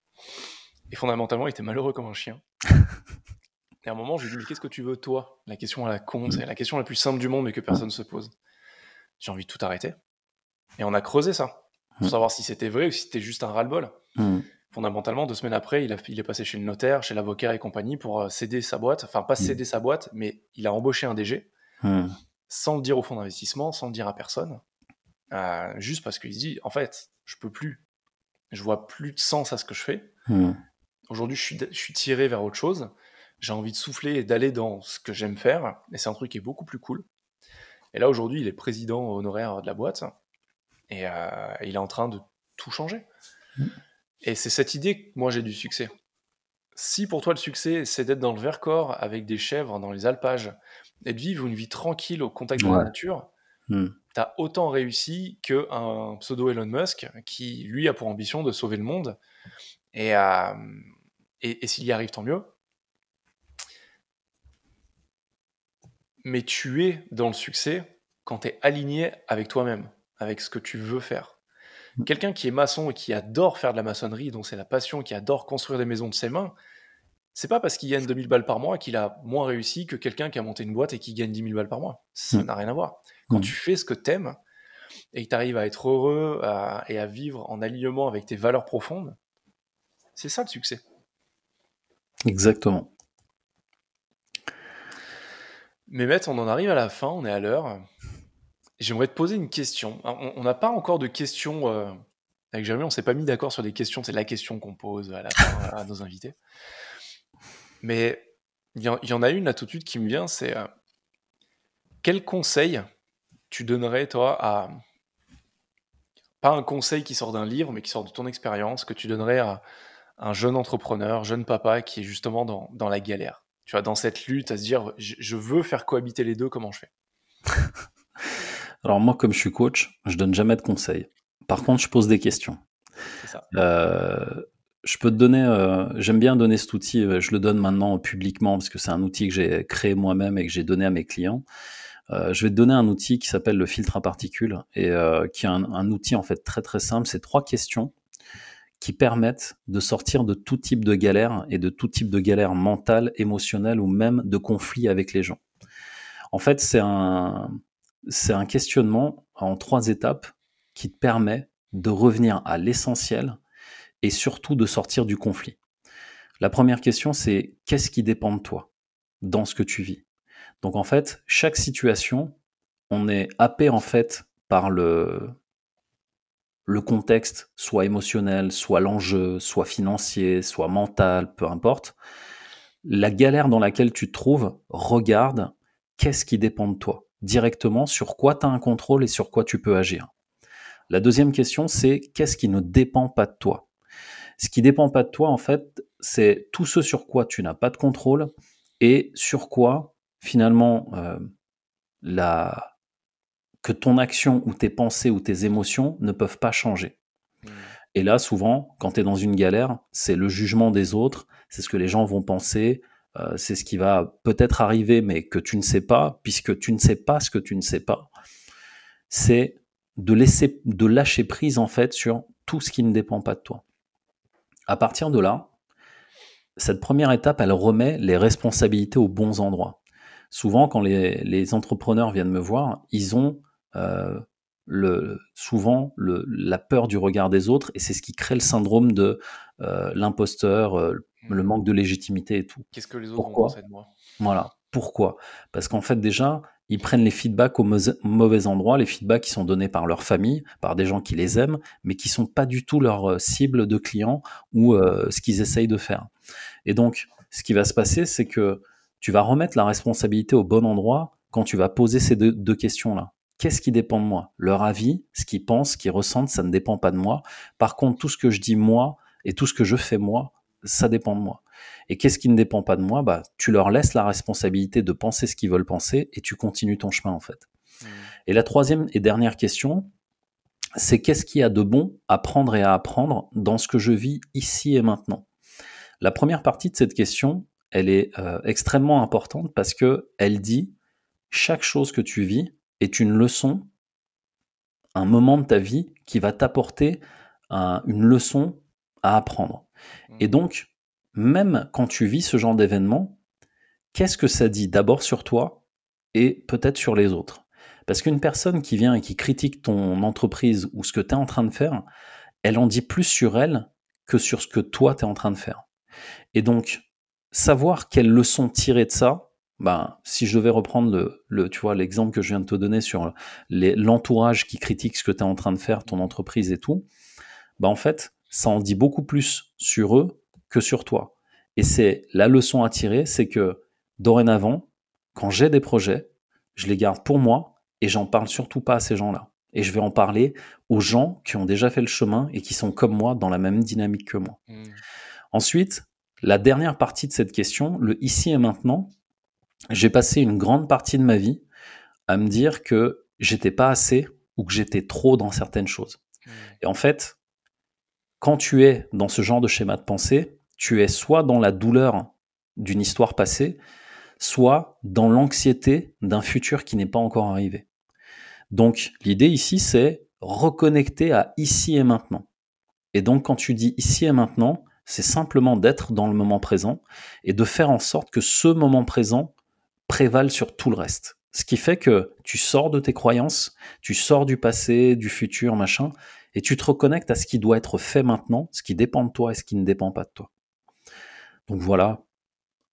et fondamentalement, il était malheureux comme un chien. Et à un moment, je lui ai dit Mais qu'est-ce que tu veux, toi? La question à la con, c'est la question la plus simple du monde mais que personne ne se pose. J'ai envie de tout arrêter. Et on a creusé ça pour mm. savoir si c'était vrai ou si c'était juste un ras-le-bol. Mm. Fondamentalement, deux semaines après, il, a, il, est passé chez le notaire, chez l'avocat et compagnie pour euh, céder sa boîte. Enfin, pas mm. céder sa boîte, mais il a embauché un DG sans le dire au fonds d'investissement, sans le dire à personne. Euh, juste parce qu'il se dit, en fait, je peux plus. Je vois plus de sens à ce que je fais. Aujourd'hui, je suis, je suis tiré vers autre chose. J'ai envie de souffler et d'aller dans ce que j'aime faire. Et c'est un truc qui est beaucoup plus cool. Et là, aujourd'hui, il est président honoraire de la boîte. Et euh, il est en train de tout changer. Mm. Et c'est cette idée que moi j'ai du succès. Si pour toi le succès c'est d'être dans le Vercors avec des chèvres dans les alpages et de vivre une vie tranquille au contact de la nature, mm. tu as autant réussi qu'un pseudo Elon Musk qui lui a pour ambition de sauver le monde. Et, euh, et, et s'il y arrive, tant mieux. Mais tu es dans le succès quand tu es aligné avec toi-même avec ce que tu veux faire. Mm. Quelqu'un qui est maçon et qui adore faire de la maçonnerie, dont c'est la passion, qui adore construire des maisons de ses mains, c'est pas parce qu'il gagne 2000 balles par mois qu'il a moins réussi que quelqu'un qui a monté une boîte et qui gagne 10 000 balles par mois. Ça mm. n'a rien à voir. Quand mm. tu fais ce que t'aimes et que tu arrives à être heureux et à vivre en alignement avec tes valeurs profondes, C'est ça le succès. Exactement. Mais maître, on en arrive à la fin, on est à l'heure. J'aimerais te poser une question. On n'a pas encore de questions. Euh, avec Jérémy, on s'est pas mis d'accord sur des questions. C'est la question qu'on pose à la fin à nos invités. Mais il y, en a une là tout de suite qui me vient, c'est euh, quel conseil tu donnerais toi à pas un conseil qui sort d'un livre, mais qui sort de ton expérience, que tu donnerais à un jeune entrepreneur, jeune papa qui est justement dans, dans la galère? Tu vois, dans cette lutte à se dire, je, veux faire cohabiter les deux, comment je fais? Alors moi, comme je suis coach, je donne jamais de conseils. Par contre, je pose des questions. Ça. Euh, je peux te donner, euh, j'aime bien donner cet outil, euh, je le donne maintenant publiquement parce que c'est un outil que j'ai créé moi-même et que j'ai donné à mes clients. Euh, je vais te donner un outil qui s'appelle le filtre à particules et qui est un, outil en fait très très simple. C'est trois questions qui permettent de sortir de tout type de galère et de tout type de galère mentale, émotionnelle ou même de conflit avec les gens. En fait, c'est un, c'est un questionnement en trois étapes qui te permet de revenir à l'essentiel et surtout de sortir du conflit. La première question, c'est qu'est-ce qui dépend de toi dans ce que tu vis? Donc en fait, chaque situation, on est happé en fait par le, le contexte, soit émotionnel, soit l'enjeu, soit financier, soit mental, peu importe. La galère dans laquelle tu te trouves, regarde qu'est-ce qui dépend de toi directement, sur quoi tu as un contrôle et sur quoi tu peux agir? La deuxième question, c'est qu'est-ce qui ne dépend pas de toi? Ce qui dépend pas de toi, en fait, c'est tout ce sur quoi tu n'as pas de contrôle et sur quoi, finalement, euh, la... que ton action ou tes pensées ou tes émotions ne peuvent pas changer. Mmh. Et là, souvent, quand tu es dans une galère, c'est le jugement des autres, c'est ce que les gens vont penser, euh, c'est ce qui va peut-être arriver, mais que tu ne sais pas, puisque tu ne sais pas ce que tu ne sais pas. C'est de laisser, de lâcher prise en fait sur tout ce qui ne dépend pas de toi. À partir de là, cette première étape, elle remet les responsabilités aux bons endroits. Souvent, quand les, entrepreneurs viennent me voir, ils ont euh, le, souvent la peur du regard des autres et c'est ce qui crée le syndrome de euh, l'imposteur, euh, le manque de légitimité et tout. Qu'est-ce que les autres Pourquoi? vont penser de moi? Voilà. Pourquoi? Parce qu'en fait, déjà, ils prennent les feedbacks au mauvais endroit, les feedbacks qui sont donnés par leur famille, par des gens qui les aiment, mais qui sont pas du tout leur euh, cible de clients ou euh, ce qu'ils essayent de faire. Et donc, ce qui va se passer, c'est que tu vas remettre la responsabilité au bon endroit quand tu vas poser ces deux, deux questions-là. Qu'est-ce qui dépend de moi? Leur avis, ce qu'ils pensent, ce qu'ils ressentent, ça ne dépend pas de moi. Par contre, tout ce que je dis moi et tout ce que je fais moi, ça dépend de moi. Et qu'est-ce qui ne dépend pas de moi? Bah, Tu leur laisses la responsabilité de penser ce qu'ils veulent penser et tu continues ton chemin en fait. Mmh. Et la troisième et dernière question, c'est qu'est-ce qu'il y a de bon à prendre et à apprendre dans ce que je vis ici et maintenant? La première partie de cette question, elle est euh, extrêmement importante parce que elle dit chaque chose que tu vis est une leçon, un moment de ta vie qui va t'apporter une leçon à apprendre. Et mmh. donc, même quand tu vis ce genre d'événement, qu'est-ce que ça dit d'abord sur toi et peut-être sur les autres? Parce qu'une personne qui vient et qui critique ton entreprise ou ce que tu es en train de faire, elle en dit plus sur elle que sur ce que toi tu es en train de faire. Et donc, savoir quelle leçon tirer de ça, ben, si je devais reprendre le, tu vois, l'exemple que je viens de te donner sur l'entourage qui critique ce que tu es en train de faire, ton entreprise et tout, ben, en fait, ça en dit beaucoup plus sur eux que sur toi. Et c'est la leçon à tirer, c'est que dorénavant, quand j'ai des projets, je les garde pour moi et j'en parle surtout pas à ces gens-là. Et je vais en parler aux gens qui ont déjà fait le chemin et qui sont comme moi dans la même dynamique que moi. Mmh. Ensuite, la dernière partie de cette question, le ici et maintenant, j'ai passé une grande partie de ma vie à me dire que j'étais pas assez ou que j'étais trop dans certaines choses. Mmh. Et en fait, quand tu es dans ce genre de schéma de pensée, tu es soit dans la douleur d'une histoire passée, soit dans l'anxiété d'un futur qui n'est pas encore arrivé. Donc l'idée ici, c'est reconnecter à ici et maintenant. Et donc quand tu dis ici et maintenant, c'est simplement d'être dans le moment présent et de faire en sorte que ce moment présent prévale sur tout le reste. Ce qui fait que tu sors de tes croyances, tu sors du passé, du futur, machin, et tu te reconnectes à ce qui doit être fait maintenant, ce qui dépend de toi et ce qui ne dépend pas de toi. Donc voilà,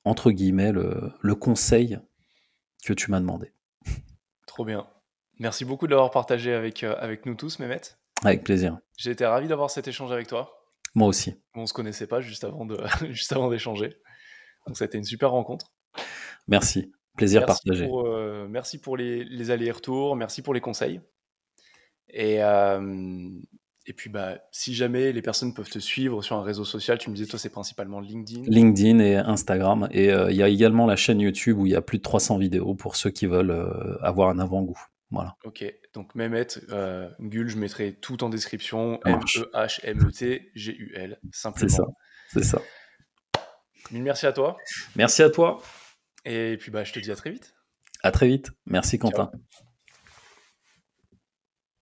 entre guillemets, le, conseil que tu m'as demandé. Trop bien. Merci beaucoup de l'avoir partagé avec, euh, avec nous tous, Mehmet. Avec plaisir. J'ai été ravi d'avoir cet échange avec toi. Moi aussi. On ne se connaissait pas juste avant, de, juste avant d'échanger. Donc ça a été une super rencontre. Merci. Plaisir partagé. Euh, merci pour les, les allers-retours, merci pour les conseils. Et, euh, et puis, bah, si jamais les personnes peuvent te suivre sur un réseau social, tu me disais, toi, c'est principalement LinkedIn. LinkedIn et Instagram. Et euh, il y a également la chaîne YouTube où il y a plus de 300 vidéos pour ceux qui veulent avoir un avant-goût. Voilà. Ok, donc Mehmet, euh, Gul, je mettrai tout en description. M-E-H-M-E-T-G-U-L, simplement. C'est ça. C'est ça. Mille merci à toi. Merci à toi. Et puis, bah, je te dis à très vite. À très vite. Merci, Quentin.